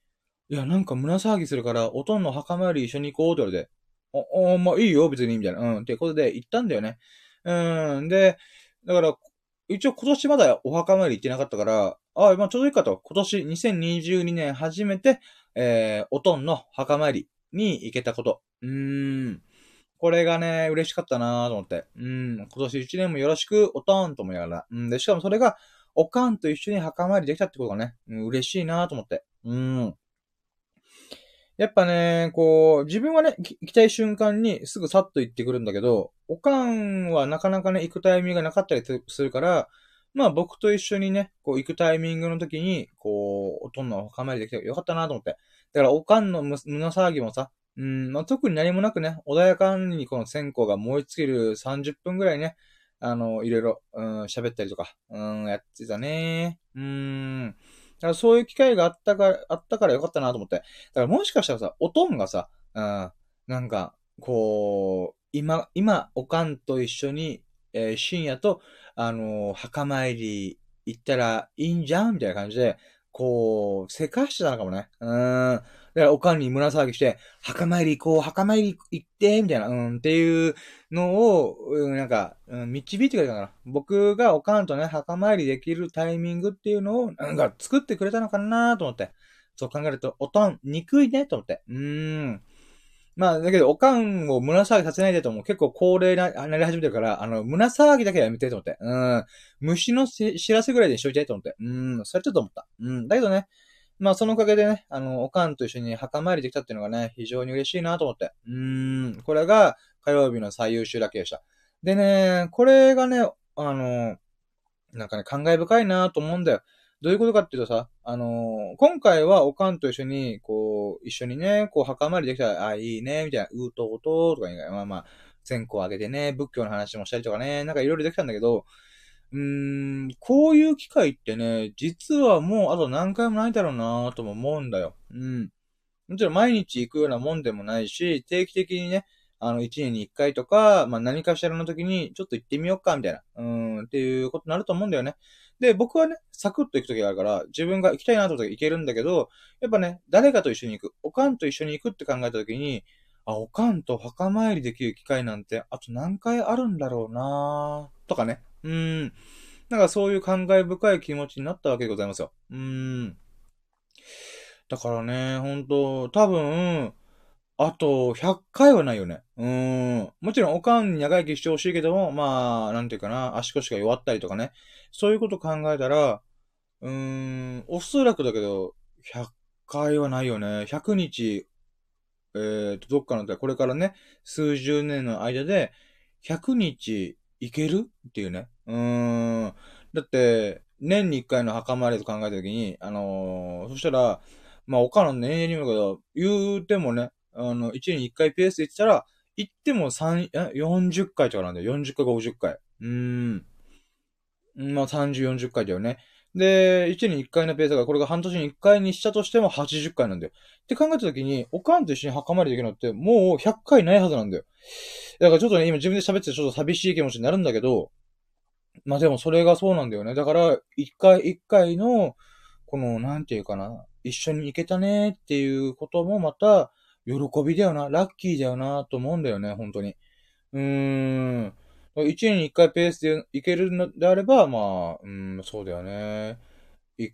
いや、なんか胸騒ぎするから、おとんの墓参り一緒に行こうって言われて、お、お、まあいいよ、別に、みたいな。うん。ってことで行ったんだよね。うん。で、だから、一応今年まだお墓参り行ってなかったから、ああ、まあちょうどいいかと。今年2022年初めて、えー、おとんの墓参りに行けたこと。うーん。これがね、嬉しかったなと思って。うん。今年一年もよろしく、おとんと思いながら。うん。で、しかもそれが、おかんと一緒に墓参りできたってことがね、うん、嬉しいなと思って。うん。やっぱね、こう、自分はね、行きたい瞬間にすぐさっと行ってくるんだけど、おかんはなかなかね、行くタイミングがなかったりするから、まあ僕と一緒にね、こう行くタイミングの時に、こう、おとんの構えできてよかったなと思って。だからおかんの胸騒ぎもさ、うん、まあ、特に何もなくね、穏やかにこの線香が燃え尽きる30分ぐらいね、あの、いろいろ、うん、喋ったりとか、うん、やってたね。うん。だからそういう機会があったから、あったからよかったなと思って。だからもしかしたらさ、おとんがさ、うん、なんか、こう、今、今、おかんと一緒に、えー、深夜と、あのー、墓参り行ったらいいんじゃんみたいな感じで、こう、せかしてたのかもね。うん。だからおかんに胸騒ぎして、墓参り行こう、墓参り行って、みたいな、うん、っていうのを、うん、なんか、うん、導いてくれたかな。僕がおかんとね、墓参りできるタイミングっていうのを、なんか作ってくれたのかなと思って。そう考えると、おとん、憎いねと思って。うーん。まあ、だけど、おかんを胸騒ぎさせないでとも結構高齢な、なり始めてるから、あの、胸騒ぎだけはやめてと思って。うん。虫の知らせぐらいでしといてと思って。うん。それちょっと思った。うん。だけどね、まあ、そのおかげでね、あの、おかんと一緒に墓参りできたっていうのがね、非常に嬉しいなと思って。うーん。これが火曜日の最優秀ラッキーでした。でね、これがね、あの、なんかね、感慨深いなと思うんだよ。どういうことかっていうとさ、あのー、今回はおかんと一緒に、こう、一緒にね、こう、墓参りできたら、あ、いいね、みたいな、うとうととか、まあまあ、線香あげてね、仏教の話もしたりとかね、なんかいろいろできたんだけど、うーん、こういう機会ってね、実はもうあと何回もないだろうなぁとも思うんだよ。うん。もちろん毎日行くようなもんでもないし、定期的にね、あの、1年に1回とか、まあ、何かしらの時に、ちょっと行ってみようか、みたいな、うん、っていうことになると思うんだよね。で、僕はね、サクッと行く時があるから、自分が行きたいなと思ったら行けるんだけど、やっぱね、誰かと一緒に行く、おかんと一緒に行くって考えた時に、あ、おかんと墓参りできる機会なんて、あと何回あるんだろうなとかね。うん。なんかそういう感慨深い気持ちになったわけでございますよ。うん。だからね、ほんと、多分、あと、100回はないよね。うん。もちろん、おかんに長生きしてほしいけども、まあ、なんていうかな、足腰が弱ったりとかね。そういうこと考えたら、うーん、おそらくだけど、100回はないよね。100日、えーと、どっかの、これからね、数十年の間で、100日いけるっていうね。うーん。だって、年に1回の墓参りと考えたときに、あのー、そしたら、まあ、おかの年齢にもけど、言うてもね、あの、1年に1回ペースで言ったら、行っても3、40回とかなんだよ。40回か50回。うーん。まあ、30、40回だよね。で、1年に1回のペースが、これが半年に1回にしたとしても80回なんだよ。って考えたときに、おかんと一緒に墓参りできるのって、もう100回ないはずなんだよ。だからちょっとね、今自分で喋っててちょっと寂しい気持ちになるんだけど、まあでもそれがそうなんだよね。だから、一回一回の、この、なんていうかな、一緒に行けたねっていうこともまた、喜びだよな、ラッキーだよな、と思うんだよね、本当に。うーん。一年に一回ペースでいけるのであれば、まあ、うん、そうだよね。い、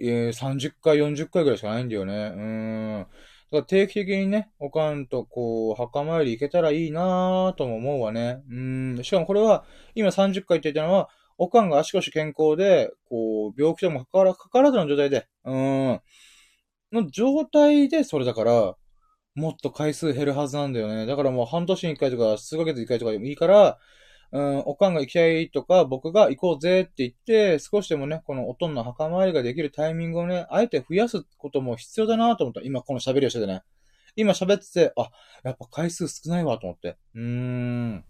えー、30回、40回ぐらいしかないんだよね。うーん。だから定期的にね、おかんとこう、墓参り行けたらいいなぁとも思うわね。うん。しかもこれは、今30回って言ったのは、おかんが足腰健康で、こう、病気でもかから、かからずの状態で、うん。の状態でそれだから、もっと回数減るはずなんだよね。だからもう半年に一回とか、数ヶ月に一回とかでもいいから、うん、おかんが行きたいとか、僕が行こうぜって言って、少しでもね、このおとんの墓参りができるタイミングをね、あえて増やすことも必要だなと思った。今この喋りをしててね。今喋ってて、あ、やっぱ回数少ないわと思って。うーん。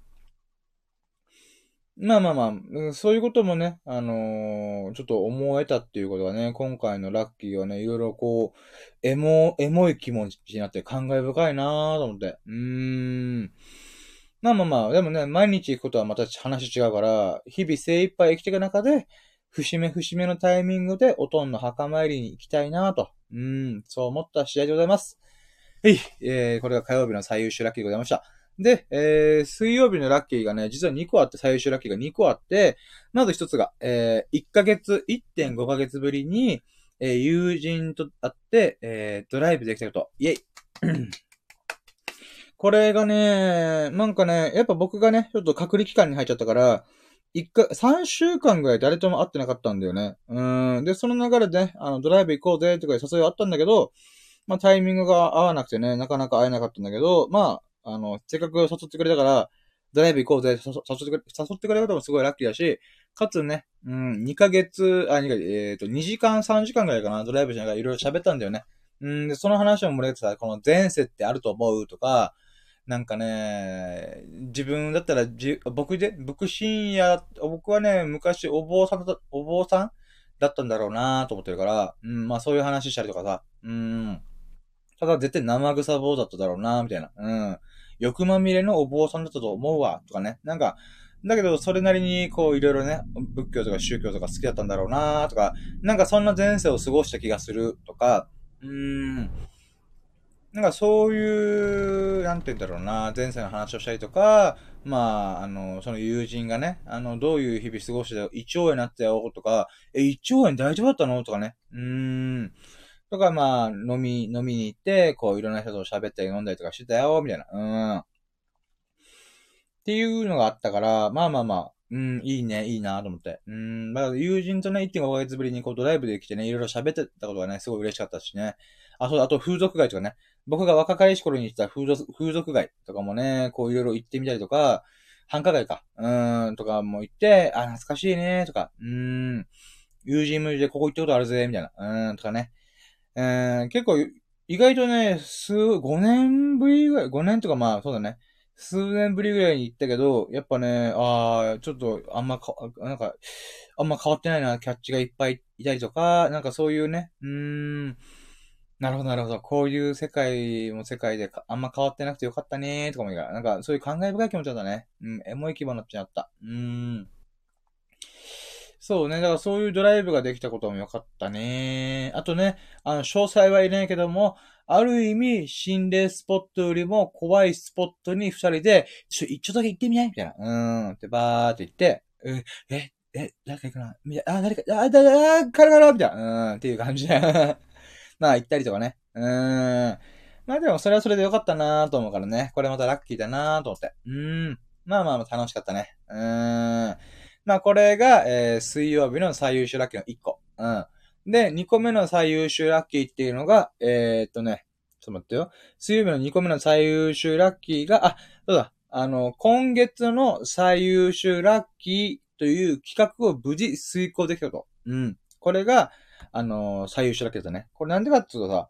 まあまあまあ、そういうこともね、あのー、ちょっと思えたっていうことがね、今回のラッキーはね、いろいろこう、エモ、エモい気持ちになって感慨深いなーと思って。うーん。まあまあまあ、でもね、毎日行くことはまた話違うから、日々精一杯生きていく中で、節目節目のタイミングでおとんの墓参りに行きたいなと。うん、そう思った試合でございます。はい、えー、これが火曜日の最優秀ラッキーでございました。で、えー、水曜日のラッキーがね、実は2個あって、最優秀ラッキーが2個あって、まず1つが、えー、1ヶ月、1.5ヶ月ぶりに、えー、友人と会って、えー、ドライブできたこと。イェイこれがね、なんかね、やっぱ僕がね、ちょっと隔離期間に入っちゃったから、一回、3週間ぐらい誰とも会ってなかったんだよね。うん。で、その流れで、ねあの、ドライブ行こうぜ、とか誘いはあったんだけど、まあ、タイミングが合わなくてね、なかなか会えなかったんだけど、まあ、あの、せっかく誘ってくれたから、ドライブ行こうぜ、誘ってくれ、誘ってくれたこともすごいラッキーだし、かつね、うん、2ヶ月、あ、2ヶ月、えっ、ー、と、2時間、3時間ぐらいかな、ドライブしながらいろいろ喋ったんだよね。うん、で、その話も盛り上げてた、この前世ってあると思うとか、なんかね、自分だったらじ、僕で、僕深夜、僕はね、昔お坊さんだお坊さんだったんだろうなと思ってるから、うん、まあそういう話したりとかさ、うん。ただ絶対生臭坊だっただろうなみたいな。うん。欲まみれのお坊さんだったと思うわ、とかね。なんか、だけど、それなりに、こう、いろいろね、仏教とか宗教とか好きだったんだろうなとか、なんかそんな前世を過ごした気がするとか、うーん。なんかそういう、なんて言うんだろうな、前世の話をしたりとか、まあ、あの、その友人がね、あの、どういう日々過ごしてたよ、胃腸炎になってたよ、とか、え、胃腸炎大丈夫だったのとかね。うーん。とか、まあ、飲み、飲みに行って、こう、いろんな人と喋ったり飲んだりとかしてたよ、みたいな。うん。っていうのがあったから、まあまあまあ、うん、いいね、いいなと思って。うん、まあ、友人とね、1.5ヶ月ぶりにこうドライブで来てね、いろいろ喋ってたことがね、すごい嬉しかったしね。あ、そうだあと風俗街とかね。僕が若かりし頃に行った風俗、風俗街とかもね、こういろいろ行ってみたりとか、繁華街か、うーん、とかも行って、あ、懐かしいね、とか、うーん、友人無事でここ行ったことあるぜ、みたいな、うーん、とかね。えー、結構、意外とね、数、5年ぶりぐらい、5年とかまあ、そうだね。数年ぶりぐらいに行ったけど、やっぱね、ああ、ちょっと、あんまか、なんか、あんま変わってないな、キャッチがいっぱいいたりとか、なんかそういうね、うーん、なるほど、なるほど。こういう世界も世界であんま変わってなくてよかったねーとかもいいから、なんかそういう感慨深い気持ちだったね。うん、エモい気分になっちゃった。うーん。そうね。だからそういうドライブができたこともよかったね。あとね、あの、詳細は言えないけども、ある意味、心霊スポットよりも怖いスポットに二人で、ちょ、ちょっとだけ行ってみない？みたいな。うーん。ってバーって言って、え、え、え、誰か行くな？みたいな。あ、誰か、あ、だ、だ、カラカラみたいな。うーん。っていう感じで。[LAUGHS] まあ、行ったりとかね。うーん。まあでも、それはそれでよかったなーと思うからね。これまたラッキーだなーと思って。うーん。まあまあまあ楽しかったね。うーん。まあこれが、えー、水曜日の最優秀ラッキーの1個。うん。で、2個目の最優秀ラッキーっていうのが、えー、っとね、ちょっと待ってよ。水曜日の2個目の最優秀ラッキーが、あ、そうだ、あの、今月の最優秀ラッキーという企画を無事遂行できたと。うん。これが、あの最優秀ラッキーだね。これなんでかっていうとさ、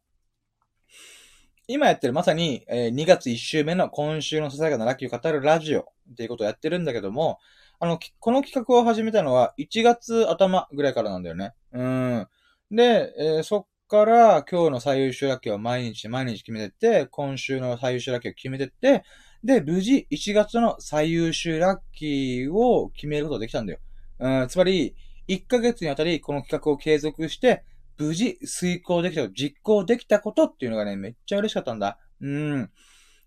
今やってるまさに、えー、2月1週目の今週のささやかなラッキーを語るラジオっていうことをやってるんだけども、あの、この企画を始めたのは1月頭ぐらいからなんだよね。うん。で、えー、そっから今日の最優秀ラッキーを毎日毎日決めてって、今週の最優秀ラッキーを決めてって、で、無事1月の最優秀ラッキーを決めることができたんだよ。うん、つまり、1ヶ月にあたりこの企画を継続して、無事遂行できた、実行できたことっていうのがね、めっちゃ嬉しかったんだ。うん。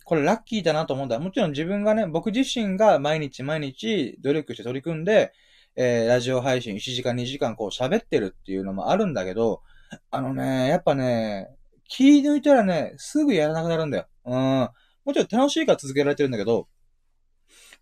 これラッキーだなと思うんだ。もちろん自分がね、僕自身が毎日毎日努力して取り組んで、えー、ラジオ配信1時間2時間こう喋ってるっていうのもあるんだけど、あのね、やっぱね、気抜いたらね、すぐやらなくなるんだよ。うん。もちろん楽しいから続けられてるんだけど、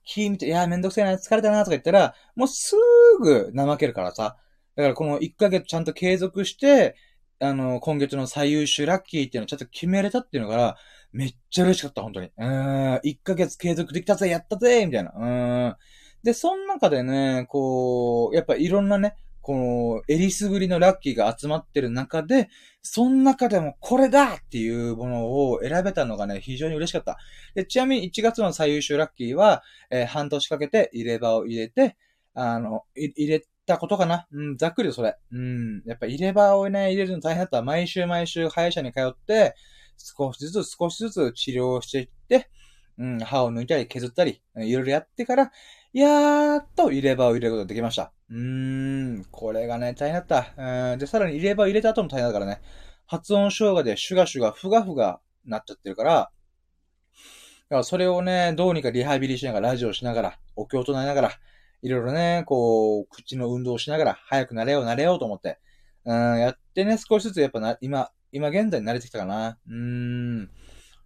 気抜いて、いや、めんどくせえな、疲れたな、とか言ったら、もうすぐ怠けるからさ。だからこの1ヶ月ちゃんと継続して、あの、今月の最優秀ラッキーっていうのをちゃんと決めれたっていうのから、めっちゃ嬉しかった、本当に。うん、1ヶ月継続できたぜ、やったぜ、みたいな。うん。で、その中でね、こう、やっぱいろんなね、この、えりすぐりのラッキーが集まってる中で、その中でもこれだっていうものを選べたのがね、非常に嬉しかった。で、ちなみに1月の最優秀ラッキーは、えー、半年かけて入れ歯を入れて、あの、入れたことかな？うん、ざっくりそれ。うん、やっぱ入れ歯をね、入れるの大変だった。毎週毎週歯医者に通って、少しずつ少しずつ治療していって、うん、歯を抜いたり削ったり、いろいろやってから、やっと入れ歯を入れることができました。うーん、これがね、大変だった。うん、で、さらに入れ歯を入れた後も大変だからね、発音障害でシュガシュガ、ふがふがなっちゃってるから、だからそれをね、どうにかリハビリしながら、ラジオしながら、お経を唱えながら、いろいろね、こう、口の運動をしながら、早くなれよう、なれようと思って、うん、やってね、少しずつやっぱな、今、今現在に慣れてきたかな。うーん。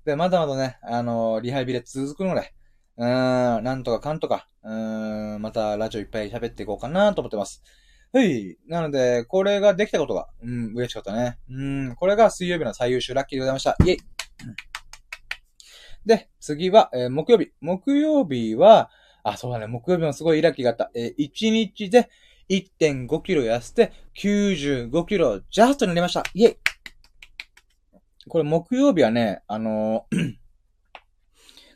で、まだまだね、あの、リハビリ続くので、うーん、なんとかかんとか、うーん、またラジオいっぱい喋っていこうかなと思ってます。はい。なので、これができたことが、うん、嬉しかったね。うん、これが水曜日の最優秀ラッキーでございました。イェイで、次は、えー、木曜日。木曜日は、あ、そうだね、木曜日もすごいラッキーがあった。えー、1日で1.5キロ痩せて95キロジャストになりました。イェイこれ木曜日はね、あのー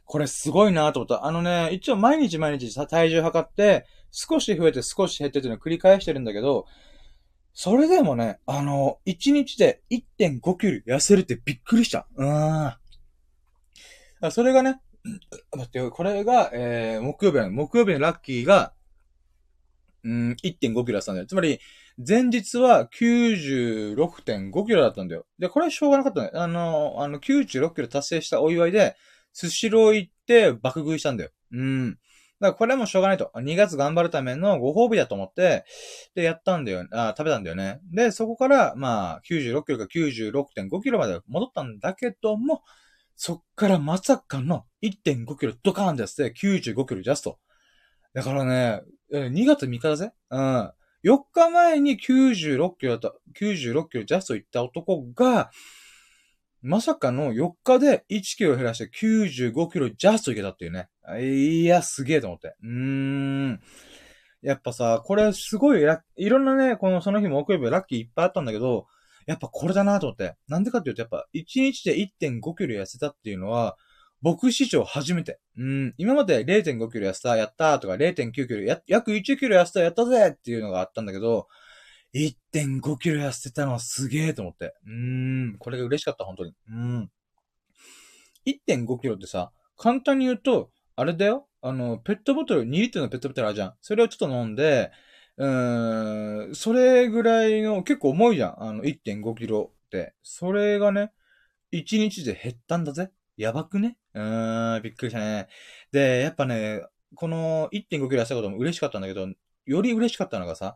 これすごいなと思った。あのね、一応毎日毎日体重測って、少し増えて少し減ってっていうのを繰り返してるんだけど、それでもね、あの、1日で1.5キロ痩せるってびっくりした。うん。それがね、待ってよ、これが、えー、木曜日の。木曜日のラッキーが、うん、1.5キロだったんだよ。つまり、前日は96.5キロだったんだよ。で、これはしょうがなかったね。あの、あの、96キロ達成したお祝いで、スシロー行って爆食いしたんだよ。うん。だからこれもしょうがないと。2月頑張るためのご褒美だと思って、で、やったんだよ。あ、食べたんだよね。で、そこから、まあ、96キロか96.5キロまで戻ったんだけども、そっからまさかの1.5キロドカーンでやって95キロジャスト。だからね、2月3日だぜ。うん。4日前に96キロだった、96キロジャスト行った男が、まさかの4日で1キロ減らして95キロジャストいけたっていうね。いや、すげえと思って。うーん。やっぱさ、これすごいいろんなね、このその日も木曜日ラッキーいっぱいあったんだけど、やっぱこれだなと思って。なんでかっていうと、やっぱ1日で1.5キロ痩せたっていうのは、僕史上初めて。うん、今まで0.5キロ痩せた、やったとか0.9キロ、約1キロ痩せた、やったぜっていうのがあったんだけど、1.5キロ痩せたのはすげえと思って。うーん、これが嬉しかった、本当に。うん。1.5キロってさ、簡単に言うと、あれだよ。あの、ペットボトル、2リットルのペットボトルあるじゃん。それをちょっと飲んで、うーん、それぐらいの、結構重いじゃん。あの、1.5キロって。それがね、1日で減ったんだぜ。やばくね？うーん、びっくりしたね。で、やっぱね、この1.5キロ痩せたことも嬉しかったんだけど、より嬉しかったのがさ、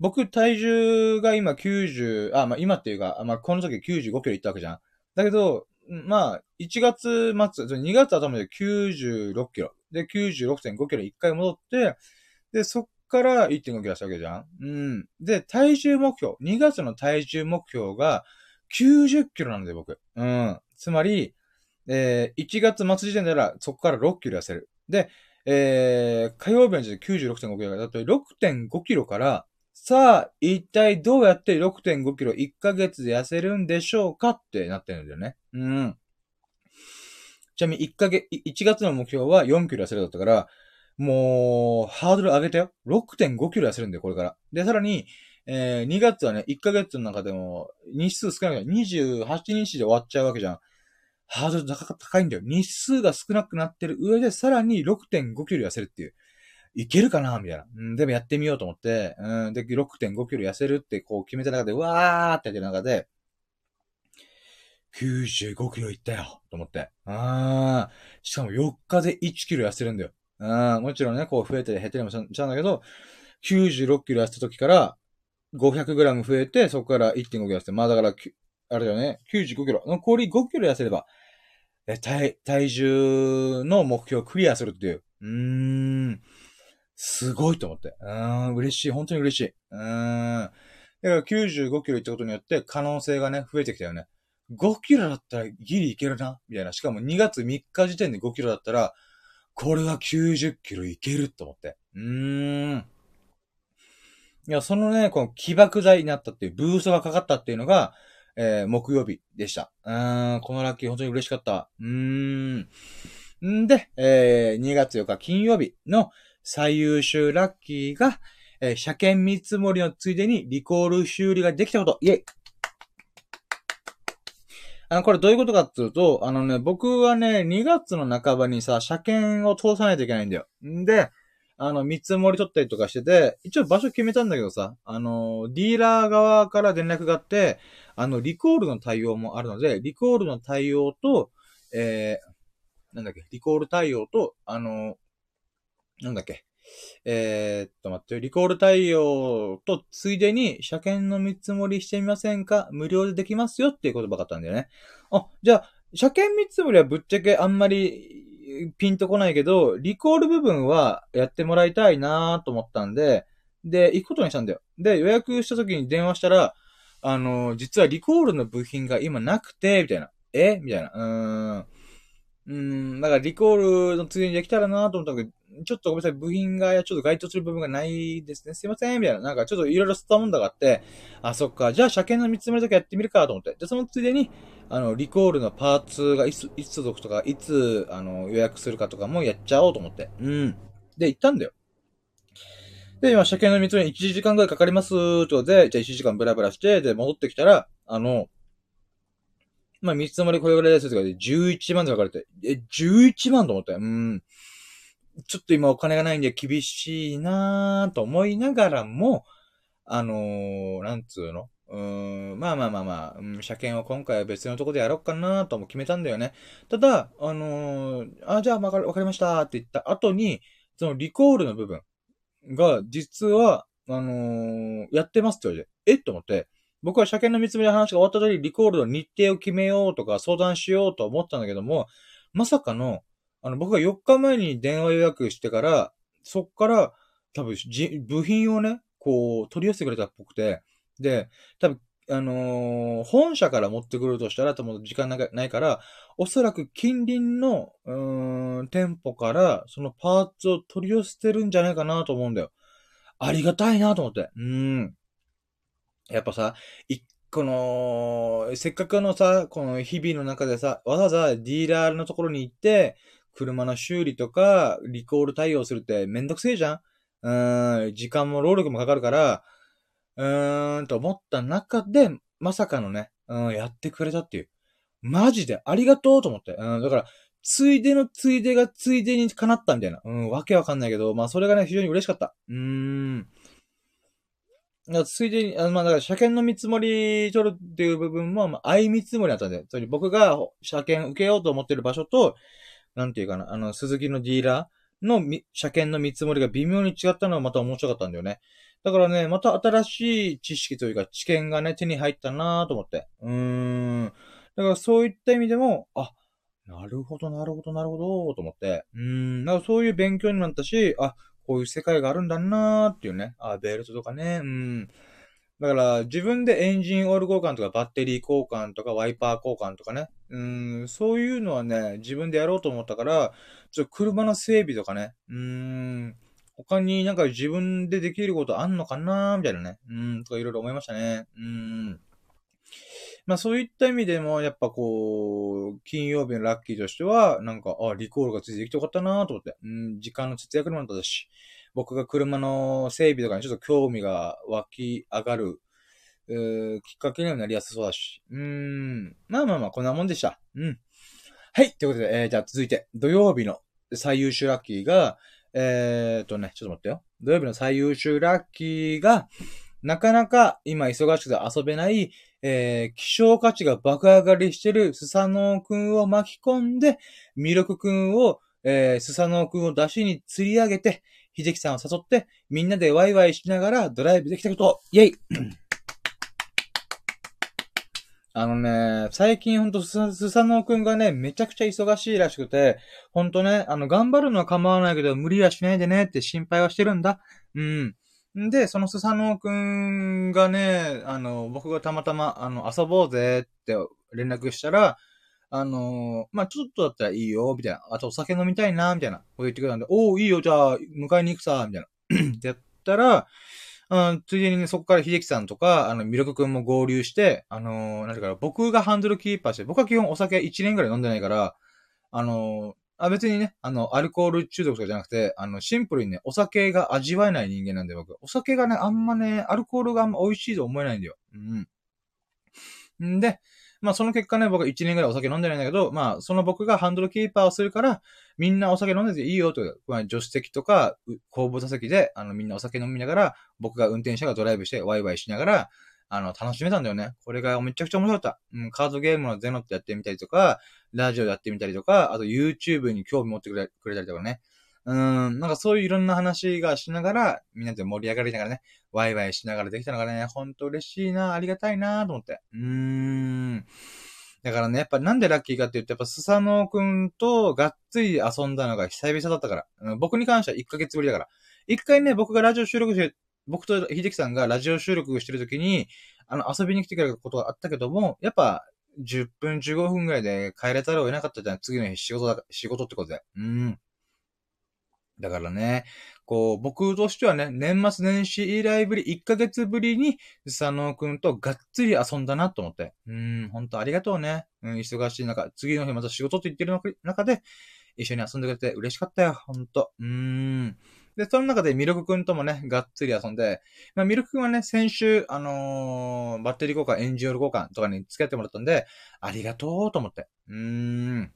僕体重が今90、あ、まあ今っていうか、まあこの時95キロいったわけじゃん。だけど、まあ、1月末、2月頭で96キロ。で、96.5キロ1回戻って、で、そっから1.5キロしたわけじゃん。うん。で、体重目標。2月の体重目標が90キロなんだよ、僕。うん。つまり、えー、1月末時点なら、そこから6キロ痩せる。で、えー、火曜日の時点で96.5キロだと6.5キロから、さあ、一体どうやって6.5キロ1ヶ月で痩せるんでしょうかってなってるんだよね。うん。ちなみに1ヶ月、1月の目標は4キロ痩せるだったから、もう、ハードル上げたよ。6.5キロ痩せるんだよ、これから。で、さらに、えー、2月はね、1ヶ月の中でも、日数少ないから28日で終わっちゃうわけじゃん。ハードル高いんだよ。日数が少なくなってる上で、さらに6.5キロ痩せるっていう。いけるかな？みたいな。うん、でもやってみようと思って、うん、で、6.5キロ痩せるってこう決めた中で、わーってやってる中で、95キロいったよと思って。あー、しかも4日で1キロ痩せるんだよ。あー、もちろんね、こう増えて減ってりもしちゃうんだけど、96キロ痩せた時から、500グラム増えて、そこから1.5キロ痩せて、まあだから、あれだよね、95キロ。残り5キロ痩せれば、え、体、体重の目標をクリアするっていう。うーん。すごいと思って。うん、嬉しい。本当に嬉しい。うーん。だから95キロいったことによって可能性がね、増えてきたよね。5キロだったらギリいけるな、みたいな。しかも2月3日時点で5キロだったら、これは90キロいけると思って。うーん。いや、そのね、この起爆剤になったっていう、ブーストがかかったっていうのが、えー、木曜日でした。うーん、このラッキー本当に嬉しかった。うーん。んで、えー、2月4日金曜日の最優秀ラッキーが、えー、車検見積もりのついでにリコール修理ができたこと。イェイあの、これどういうことかっていうと、あのね、僕はね、2月の半ばにさ、車検を通さないといけないんだよ。んで、あの、見積もり取ったりとかしてて、一応場所決めたんだけどさ、あの、ディーラー側から連絡があって、あの、リコールの対応もあるので、リコールの対応と、えー、なんだっけ、リコール対応と、あの、なんだっけ、えー、っと、待って、リコール対応と、ついでに、車検の見積もりしてみませんか？無料でできますよっていうことばかったんだよね。あ、じゃあ、車検見積もりはぶっちゃけあんまりピンとこないけど、リコール部分はやってもらいたいなと思ったんで、で、行くことにしたんだよ。で、予約した時に電話したら、あの、実はリコールの部品が今なくて、みたいな。え？みたいな。うーん。うん、だからリコールのついでにできたらなと思ったけど、ちょっとごめんなさい、部品がちょっと該当する部分がないですね。すいません、みたいな。なんかちょっといろいろ吸ったもんだがあって、あ、そっか、じゃあ車検の見積もりだけやってみるかと思って。で、そのついでに、あの、リコールのパーツがいつ、いつ届くとか、いつ、あの、予約するかとかもやっちゃおうと思って。うん。で、行ったんだよ。で、今、車検の見積もり1時間ぐらいかかりますとで、じゃあ1時間ブラブラして、で、戻ってきたら、あの、まあ、見積もりこれぐらいですとかで、11万で書かれて、え、11万と思ったよ。うん。ちょっと今お金がないんで厳しいなぁと思いながらも、あのー、なんつうの？うーん、まあまあまあまあ、うん、車検を今回は別のとこでやろうかなとも決めたんだよね。ただ、あのー、あ、じゃあわかかりましたって言った後に、そのリコールの部分が、実は、あのー、やってますって言われて、えと思って、僕は車検の見積もりの話が終わった時にリコールの日程を決めようとか相談しようと思ったんだけども、まさかの、あの、僕が4日前に電話予約してから、そっから、多分、じ、部品をね、こう、取り寄せてくれたっぽくて、で、多分、あのー、本社から持ってくるとしたら、多分時間ないから、おそらく近隣の、うん、店舗から、そのパーツを取り寄せてるんじゃないかなと思うんだよ。ありがたいなと思って。うん。やっぱさ、一個の、せっかくのさ、この日々の中でさ、わざわざディーラーのところに行って、車の修理とか、リコール対応するってめんどくせえじゃんうん、時間も労力もかかるから、うーん、と思った中で、まさかのね、うん、やってくれたっていう。マジでありがとうと思って。うん、だから、ついでのついでがついでに叶ったみたいな。うん、わけわかんないけど、まあそれがね、非常に嬉しかった。うーん。ついでに、あまあだから車検の見積もり取るっていう部分も、まあ、相見積もりだったんで、つまり僕が車検受けようと思ってる場所と、なんていうかな、あの、鈴木のディーラーの車検の見積もりが微妙に違ったのがまた面白かったんだよね。だからね、また新しい知識というか知見がね、手に入ったなぁと思って。うーん。だからそういった意味でも、あ、なるほど、なるほど、なるほど、と思って。うーん、だからそういう勉強になったし、あ、こういう世界があるんだなーっていうね。あ、ベルトとかね。うん。だから、自分でエンジンオイル交換とかバッテリー交換とかワイパー交換とかね。うん、そういうのはね、自分でやろうと思ったから、ちょっと車の整備とかね。うん、他になんか自分でできることあんのかなーみたいなね。うん、とかいろいろ思いましたね。うん。まあそういった意味でも、やっぱこう、金曜日のラッキーとしては、なんか、あ、リコールがついてきてよかったなと思って。うん、時間の節約にもなったし、僕が車の整備とかにちょっと興味が湧き上がる、うきっかけにもなりやすそうだし。うーん。まあまあまあ、こんなもんでした。うん。はい。ということで、えー、じゃあ続いて、土曜日の最優秀ラッキーが、えーとね、ちょっと待ってよ。土曜日の最優秀ラッキーが、なかなか今忙しくて遊べない、えー、希少価値が爆上がりしてるスサノオくんを巻き込んで、ミルクくんを、えー、スサノオくんを出しに釣り上げて、秀樹さんを誘って、みんなでワイワイしながらドライブできたこと、イェイ [CLEARS THROAT] あのね、最近ほんとスサノオくんがね、めちゃくちゃ忙しいらしくて、ほんとね、あの、頑張るのは構わないけど、無理はしないでねって心配はしてるんだ。うん。で、そのスサノオくんがね、あの、僕がたまたま、あの、遊ぼうぜって連絡したら、あのまあ、ちょっとだったらいいよ、みたいな。あとお酒飲みたいな、みたいな。こと言ってくれたんで、おー、いいよ、じゃあ、迎えに行くさ、みたいな。っ [LAUGHS] てやったら、うん、ついでにね、そこから秀樹さんとか、あの、ミルクくんも合流して、あのー、なんか、僕がハンドルキーパーして、僕は基本お酒1年ぐらい飲んでないから、あのー、あ、別にね、あの、アルコール中毒とかじゃなくて、あの、シンプルにね、お酒が味わえない人間なんで、僕。お酒がね、あんまね、アルコールがあんま美味しいと思えないんだよ。うん。んで、まあその結果ね、僕は1年ぐらいお酒飲んでないんだけど、まあその僕がハンドルキーパーをするから、みんなお酒飲んでていいよと、まあ助手席とか後部座席で、あのみんなお酒飲みながら、僕が運転者がドライブしてワイワイしながら、あの、楽しめたんだよね。これがめちゃくちゃ面白かった。うん、カードゲームのゼノってやってみたりとか、ラジオやってみたりとか、あと YouTube に興味持ってくれくれたりとかね。うん、なんかそういういろんな話がしながら、みんなで盛り上がりながらね、ワイワイしながらできたのがね、ほんと嬉しいな、ありがたいなと思って。うーん。だからね、やっぱなんでラッキーかって言って、やっぱスサノオくんとがっつり遊んだのが久々だったから。僕に関しては1ヶ月ぶりだから。一回ね、僕がラジオ収録して、僕と秀樹さんがラジオ収録してる時に、あの、遊びに来てくれることがあったけども、やっぱ、10分15分ぐらいで帰れたらを得なかったじゃん。次の日仕事だ、仕事ってことで。うん。だからね、こう、僕としてはね、年末年始以来ぶり、1ヶ月ぶりに、佐野くんとがっつり遊んだなと思って。うん、ほんとありがとうね。うん、忙しい中、次の日また仕事って言ってる中で、一緒に遊んでくれて嬉しかったよ、ほんと。うん。で、その中でミルクくんともね、がっつり遊んで、まあ、ミルクくんはね、先週、あのー、バッテリー交換、エンジンオイル交換とかに付き合ってもらったんで、ありがとうと思って。うーん。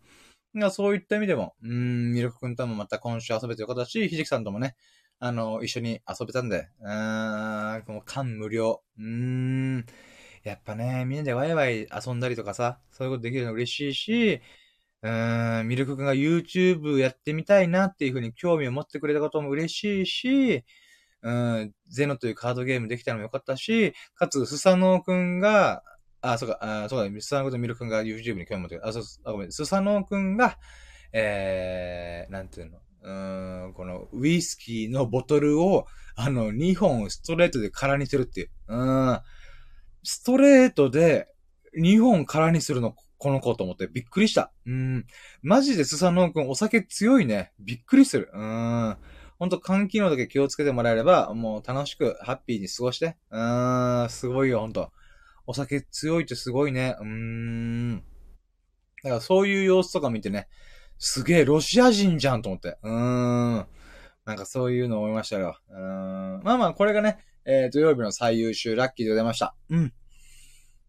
そういった意味でも、うん、ミルクくんともまた今週遊べてよかったし、ひじきさんともね、あの、一緒に遊べたんで、うーん、もう感無量。うーん。やっぱね、みんなでワイワイ遊んだりとかさ、そういうことできるの嬉しいし、うーん、ミルクくんが YouTube やってみたいなっていうふうに興味を持ってくれたことも嬉しいし、うん、ゼノというカードゲームできたのもよかったし、かつ、スサノオくんが、あ、そうか、あそうだ、スサノオとミルクが YouTube に興味持ってくれた。あ、そう、あ、ごめん、スサノオくんが、えー、なんていうの、うん、このウイスキーのボトルを、あの、2本ストレートで空にするっていう。うん。ストレートで2本空にするのこの子と思ってびっくりした。うん。マジでスサノオくんお酒強いね。びっくりする。うん。ほんと肝機能だけ気をつけてもらえれば、もう楽しくハッピーに過ごして。うん。すごいよ、ほんと。お酒強いってすごいね。うーん。だからそういう様子とか見てね、すげえ、ロシア人じゃんと思って。うーん。なんかそういうの思いましたよ。うーん。まあまあ、これがね、えー、土曜日の最優秀ラッキーでございました。うん。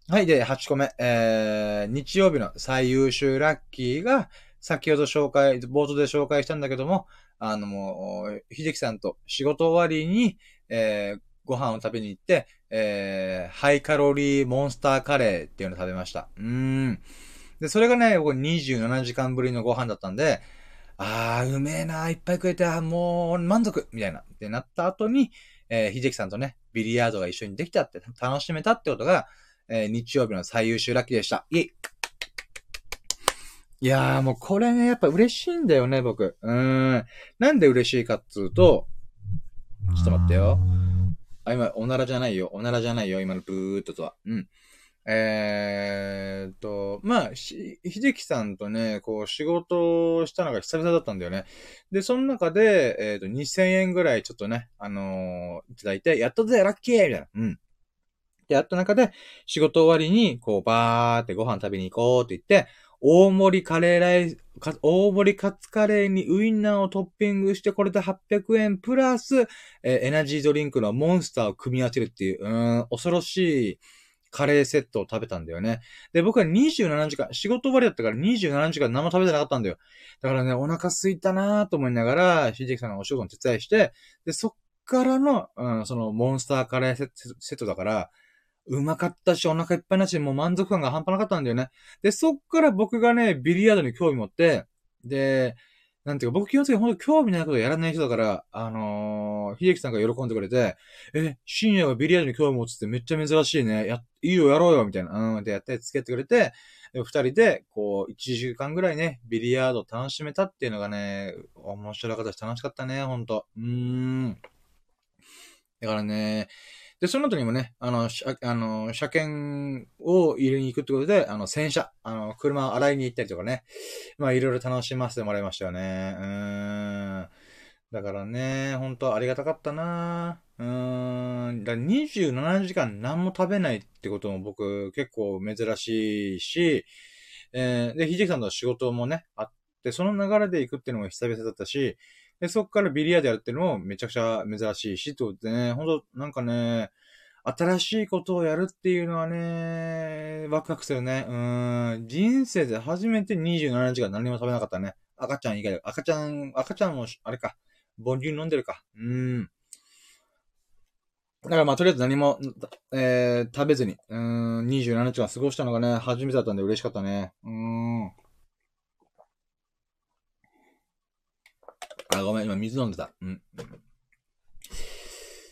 はい。で、8個目。えー、日曜日の最優秀ラッキーが、先ほど紹介、冒頭で紹介したんだけども、あのもう、秀樹さんと仕事終わりに、えー、ご飯を食べに行って、えー、ハイカロリーモンスターカレーっていうのを食べました。うーん。で、それがね、僕27時間ぶりのご飯だったんで、あー、うめえな、いっぱい食えて、あもう満足みたいな。ってなった後に、えー、秀樹さんとね、ビリヤードが一緒にできたって、楽しめたってことが、えー、日曜日の最優秀ラッキーでした。イェイいやーもうこれね、やっぱ嬉しいんだよね、僕。うーん。なんで嬉しいかっつうと、ちょっと待ってよ。あ、今、おならじゃないよ。おならじゃないよ。今のブーっととは。うん。えーっと、まあ、ひ、秀樹さんとね、こう、仕事をしたのが久々だったんだよね。で、その中で、えーっと、2000円ぐらいちょっとね、あのー、いただいて、やったぜ、ラッキーみたいな。うん。で、やった中で、仕事終わりに、こう、ばーってご飯食べに行こうって言って、大盛りカレーライス、大盛りカツカレーにウインナーをトッピングして、これで800円プラス、えー、エナジードリンクのモンスターを組み合わせるっていう、うん、恐ろしいカレーセットを食べたんだよね。で、僕は27時間、仕事終わりだったから27時間何も食べてなかったんだよ。だからね、お腹空いたなーと思いながら、秀樹さんのお仕事の手伝いして、で、そっからの、うん、そのモンスターカレーセットだから、うまかったし、お腹いっぱいなし、もう満足感が半端なかったんだよね。で、そっから僕がね、ビリヤードに興味持って、で、なんていうか、僕基本的に本当興味ないことやらない人だから、あのー、秀樹さんが喜んでくれて、え、深夜はビリヤードに興味持つってめっちゃ珍しいね。や、いいよ、やろうよ、みたいな。うん、で、やって、付き合ってくれて、二人で、こう、一時間ぐらいね、ビリヤード楽しめたっていうのがね、面白かったし楽しかったね、ほんと。うーん。だからね、で、その後にもね、あの、あの、車検を入れに行くってことで、あの、洗車、あの、車を洗いに行ったりとかね、まあ、いろいろ楽しませてもらいましたよね。うん。だからね、本当ありがたかったなうーん。だ27時間何も食べないってことも僕結構珍しいし、えー、で、ひじきさんの仕事もね、あって、その流れで行くっていうのも久々だったし、で、そこからビリヤードやるっていうのもめちゃくちゃ珍しいし、ってことでね、ほんと、なんかね、新しいことをやるっていうのはね、ワクワクするね。うん。人生で初めて27時間何も食べなかったね。赤ちゃん以外で。赤ちゃん、赤ちゃんも、あれか。母乳飲んでるか。うん。だからまあ、とりあえず何も、えー、食べずに、うん、27時間過ごしたのがね、初めてだったんで嬉しかったね。うん。ごめん、今水飲んでた。うん。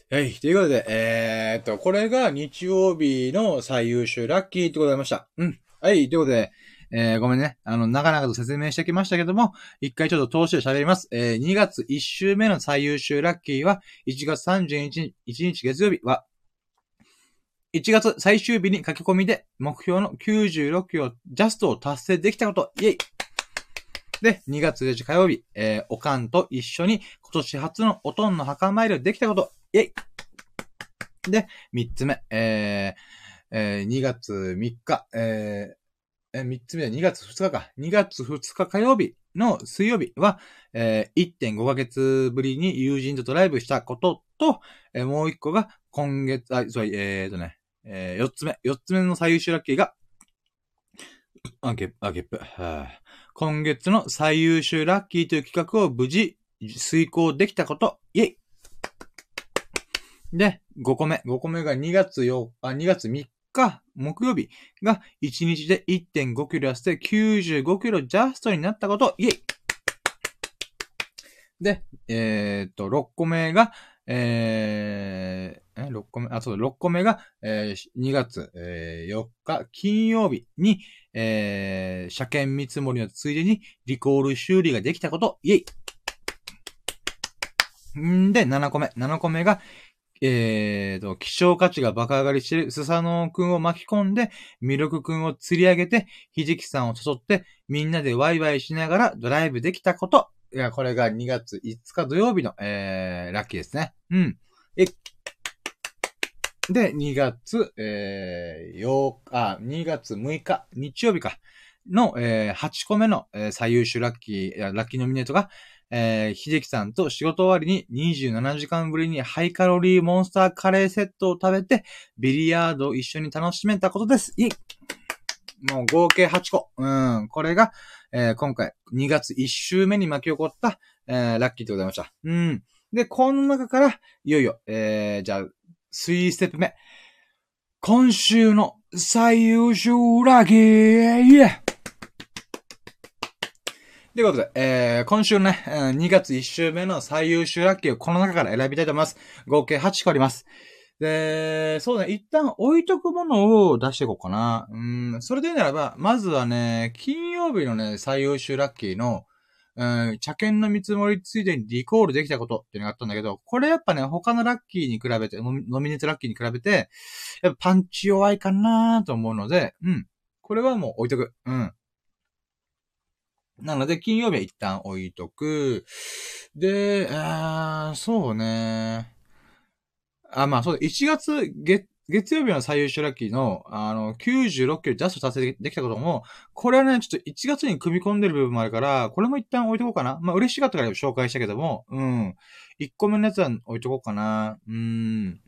はい。ということで、えー、っと、これが日曜日の最優秀ラッキーってございました。うん。はい。ということで、えー、ごめんね。あの、長々と説明してきましたけども、一回ちょっと通して喋ります。えー、2月1週目の最優秀ラッキーは、1月31日、1日月曜日は、1月最終日に書き込みで目標の96キロジャストを達成できたこと、イェイで、2月1日火曜日、えー、おかんと一緒に今年初のおとんの墓参りをできたこと、イェイで、3つ目、えー、えー、2月3日、えー、え3つ目は2月2日か。2月2日火曜日の水曜日は、えー、1.5ヶ月ぶりに友人とドライブしたことと、えー、もう1個が今月、あ、そう、えーとね、えー、4つ目、4つ目の最優秀ラッキーが、あ、ゲップ、あ、ゲップ、はあ、今月の最優秀ラッキーという企画を無事遂行できたこと、イェイ。で、5個目。5個目が2月4あ、2月3日、木曜日。が1日で1.5キロ痩せて95キロジャストになったこと、イェイ。で、えー、っと、6個目が、えー、え、6個目、あ、そう、6個目が、えー、2月、えー、4日、金曜日に、えー、車検見積もりのついでに、リコール修理ができたこと、イェイんで、7個目。7個目が、えーと、希少価値が爆上がりしてるスサノオくんを巻き込んで、ミルクくんを釣り上げて、ひじきさんを誘って、みんなでワイワイしながらドライブできたこと。いや、これが2月5日土曜日の、えー、ラッキーですね。うん。え、で、2月、えー、8日、2月6日、日曜日か、の、えー、8個目の、えー、最優秀ラッキー、ラッキーノミネートが、えー、秀樹さんと仕事終わりに27時間ぶりにハイカロリーモンスターカレーセットを食べて、ビリヤードを一緒に楽しめたことです。イェイもう合計8個。うん。これが、えー、今回2月1週目に巻き起こった、えー、ラッキーでございました。うん。で、この中から、いよいよ、えー、じゃあ、3ステップ目。今週の最優秀ラッキーイエということで、えー、今週ね、2月1週目の最優秀ラッキーをこの中から選びたいと思います。合計8個あります。で、そうね、一旦置いとくものを出していこうかな。うん、それで言うならば、まずはね、金曜日のね、最優秀ラッキーの、うん、茶券の見積もりついでにリコールできたことっていうのがあったんだけど、これやっぱね、他のラッキーに比べて、ノミネートラッキーに比べて、やっぱパンチ弱いかなと思うので、うん。これはもう置いとく。うん。なので、金曜日は一旦置いとく。で、あそうね。あ、まあそうだ、1月月、月曜日の最優秀ラッキーの、あの、96キロジャスト達成できたことも、これはね、ちょっと1月に組み込んでる部分もあるから、これも一旦置いとこうかな。まあ嬉しかったから紹介したけども、うん。1個目のやつは置いとこうかな。うん。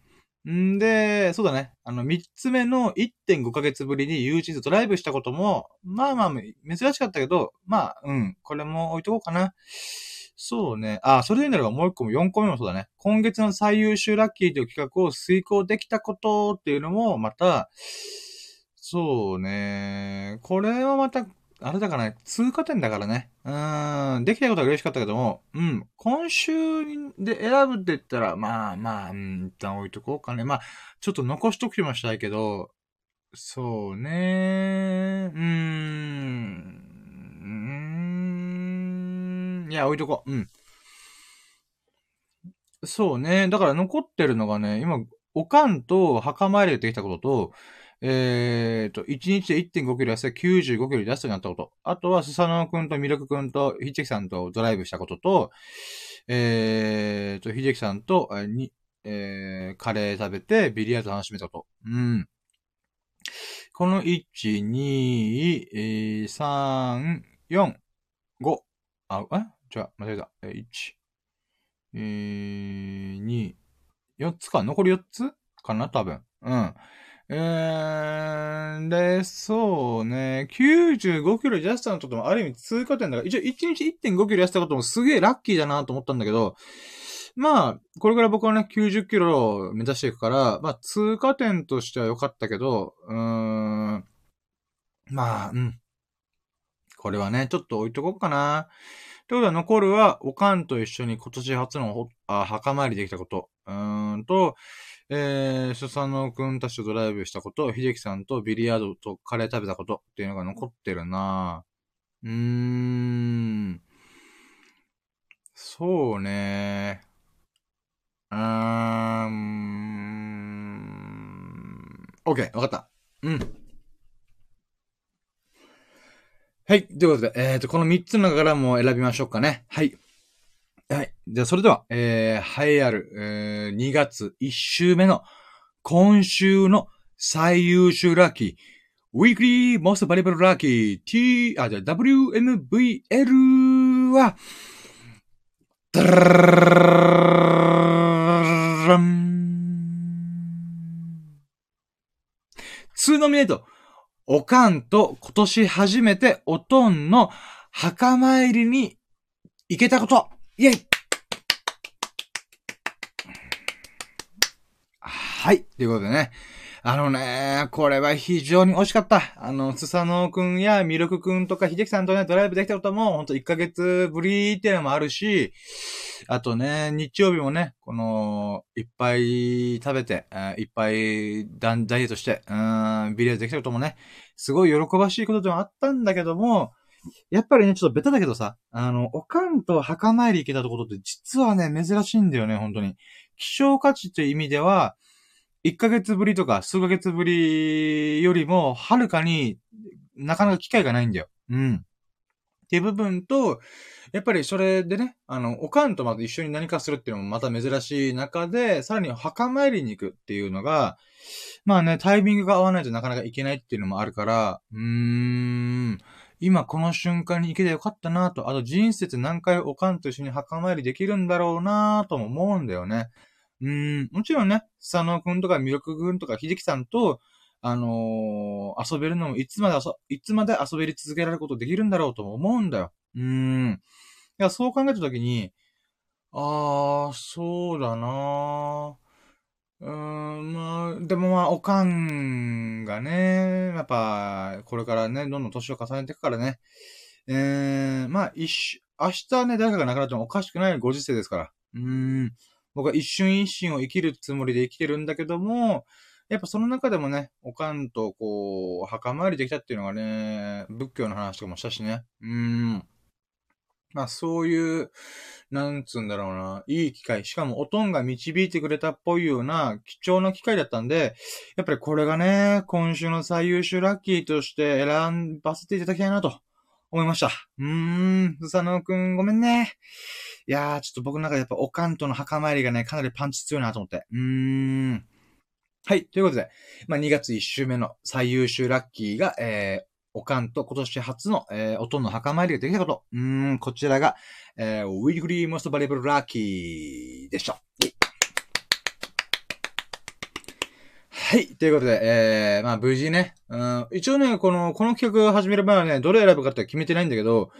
んで、そうだね。あの、3つ目の1.5ヶ月ぶりに YouTube ドライブしたことも、まあまあ、珍しかったけど、まあ、うん。これも置いとこうかな。そうね。あ、それでならばもう一個も4個目もそうだね。今月の最優秀ラッキーという企画を遂行できたことっていうのも、また、そうね。これはまた、あれだからね、通過点だからね。うん、できたことは嬉しかったけども、うん、今週で選ぶって言ったら、まあまあ、うん、一旦置いとこうかね。まあ、ちょっと残しときましたいけど、そうね。うーん。いや、置いとこう。うん。そうね。だから残ってるのがね、今、おかんと墓参りでできたことと、えっ、ー、と、1日で1.5キロ痩せて95キロ出すようになったこと。あとは、スサノオくんとミルクくんと、ひじきさんとドライブしたことと、えっ、ー、と、ひじきさんと、えに、えー、カレー食べてビリヤード楽しめたこと。うん。この1、2、3、4、5。あ、え？じゃあ、間違えた。え1、えー、2、4つか残り4つかな多分。うん。えー、で、そうね、95キロ痩せたのともある意味通過点だから、一応1日1.5キロ痩せたこともすげえラッキーだなと思ったんだけど、まあ、これから僕はね、90キロを目指していくから、まあ、通過点としては良かったけど、うーん、まあ、うん。これはね、ちょっと置いとこうかな。ということは残るは、おかんと一緒に今年初のあ墓参りできたこと。うーんと、えー、スサノくんたちとドライブしたこと、秀樹さんとビリヤードとカレー食べたことっていうのが残ってるなうーん。そうねうーん。OK、わかった。うん。はい。ということで、えっ、ー、と、この3つの中からも選びましょうかね。はい。はい。じゃあ、それでは、えー、栄えある、えー、2月1週目の、今週の最優秀ラッキー、ウィークリーモストバリバルラッキー、T、あ、じゃあ、WMVL は、ダラン。2ノミネート。おかんと今年初めておとんの墓参りに行けたこと。イェイはい。ということでね。あのね、これは非常に惜しかった。あの、スサノくんやミルクくんとか秀樹さんとね、ドライブできたことも、ほんと1ヶ月ぶりっていうのもあるし、あとね、日曜日もね、この、いっぱい食べて、いっぱいダダイエットして、うん、ビリヤードできたこともね、すごい喜ばしいことではあったんだけども、やっぱりね、ちょっとベタだけどさ、あの、おかんと墓参り行けたところって実はね、珍しいんだよね、本当に。希少価値という意味では、1ヶ月ぶりとか数ヶ月ぶりよりも、はるかになかなか機会がないんだよ。うん。っていう部分と、やっぱりそれでね、あの、おかんとまず一緒に何かするっていうのもまた珍しい中で、さらに墓参りに行くっていうのが、まあね、タイミングが合わないとなかなかいけないっていうのもあるから、うーん、今この瞬間に行けてよかったなと、あと人生って何回おかんと一緒に墓参りできるんだろうなとも思うんだよね。うん、もちろんね、佐野くんとか魅力くんとか秀樹さんと、あのー、遊べるのもいつまで遊、いつまで遊べり続けられることできるんだろうとも思うんだよ。うん。いや、そう考えたときに、あー、そうだなーうーん、まあ、でもまあ、おかんがね、やっぱ、これからね、どんどん年を重ねていくからね、えー、まあ、一瞬、明日ね、誰かが亡くなってもおかしくないご時世ですから。うーん。僕は一瞬一瞬を生きるつもりで生きてるんだけども、やっぱその中でもね、おかんとこう、墓参りできたっていうのがね、仏教の話とかもしたしね。うーん。まあそういう、なんつうんだろうな、いい機会。しかもおとんが導いてくれたっぽいような貴重な機会だったんで、やっぱりこれがね、今週の最優秀ラッキーとして選ばせていただきたいなと思いました。うーん、スサノくんごめんね。いやー、ちょっと僕の中でやっぱおかんとの墓参りがね、かなりパンチ強いなと思って。うーん。はい。ということで、まあ、2月1週目の最優秀ラッキーが、えー、おかんと今年初の、えー、おとんの墓参りができたこと。うーん、こちらが、えー、ウィークリーモストバリブルラッキーでした。はい。ということで、えー、まあ無事ね、うん、一応ね、この、この企画を始める前はね、どれ選ぶかって決めてないんだけど、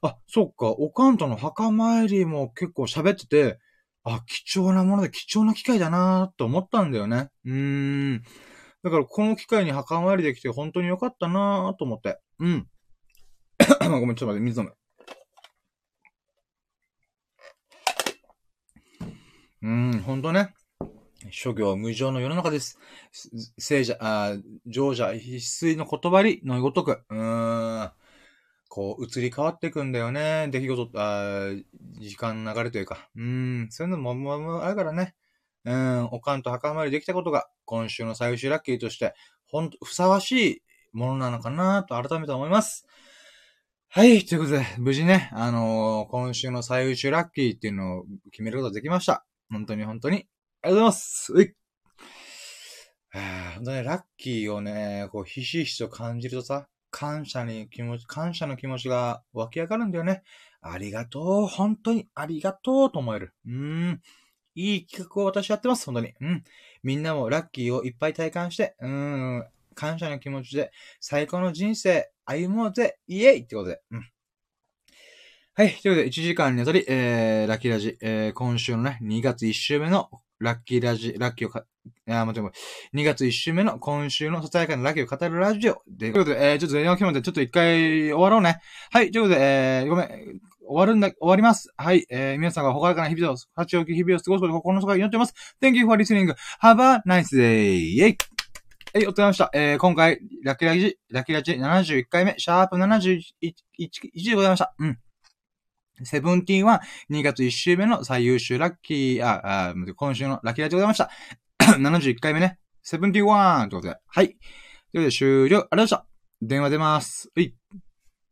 あ、そっか、おかんとの墓参りも結構喋ってて、あ、貴重なもので貴重な機会だなと思ったんだよね。うーん。だからこの機会に墓参りできて本当に良かったなと思って。うん。[COUGHS] ごめん、ちょっと待って、水飲む。うん、ほんとね。諸行無常の世の中です。聖者、あ、常者必須の言葉にのごとく。うーん。こう、移り変わっていくんだよね。出来事、あ時間の流れというか。うん、そういうのも、も、も、あるからね。うん、おかんと墓参りできたことが、今週の最終ラッキーとして、ほんと、ふさわしいものなのかなと改めて思います。はい、ということで、無事ね、あのー、今週の最優秀ラッキーっていうのを決めることができました。本当に本当に、りがとうございますうい本当ね、ラッキーをね、こう、ひしひしと感じるとさ、感謝に気持ち、感謝の気持ちが湧き上がるんだよね。ありがとう。本当にありがとうと思える。うーん。いい企画を私やってます。本当に。うん。みんなもラッキーをいっぱい体感して、うーん。感謝の気持ちで最高の人生歩もうぜ。イエイってことで。うん。はい。ということで、1時間にあたり、えー、ラッキーラジ、えー、今週のね、2月1週目のラッキーラジ、ラッキーをか、あ、待って、2月1週目の今週のささやかなラッキーを語るラジオ。で、ということで、えー、ちょっと電話決まってちょっと一回終わろうね。はい、ということで、えー、ごめん、終わるんだ、終わります。はい、えー、皆さんがほからかな日々を、八置き日々を過ごすこと心の底から祈ってます。Thank you for listening. Have a nice day. イェイはい、お疲れ様でした。えー、今回、ラッキーラジ、ラッキーラジ71回目、シャープ71、1でございました。うん。セブンティーンは2月1週目の最優秀ラッキー、あ、あ今週のラッキーラジでございました。[COUGHS] 71回目ね。セブンティーワンということで。はい。ということで終了。ありがとうございました。電話出ます。はい。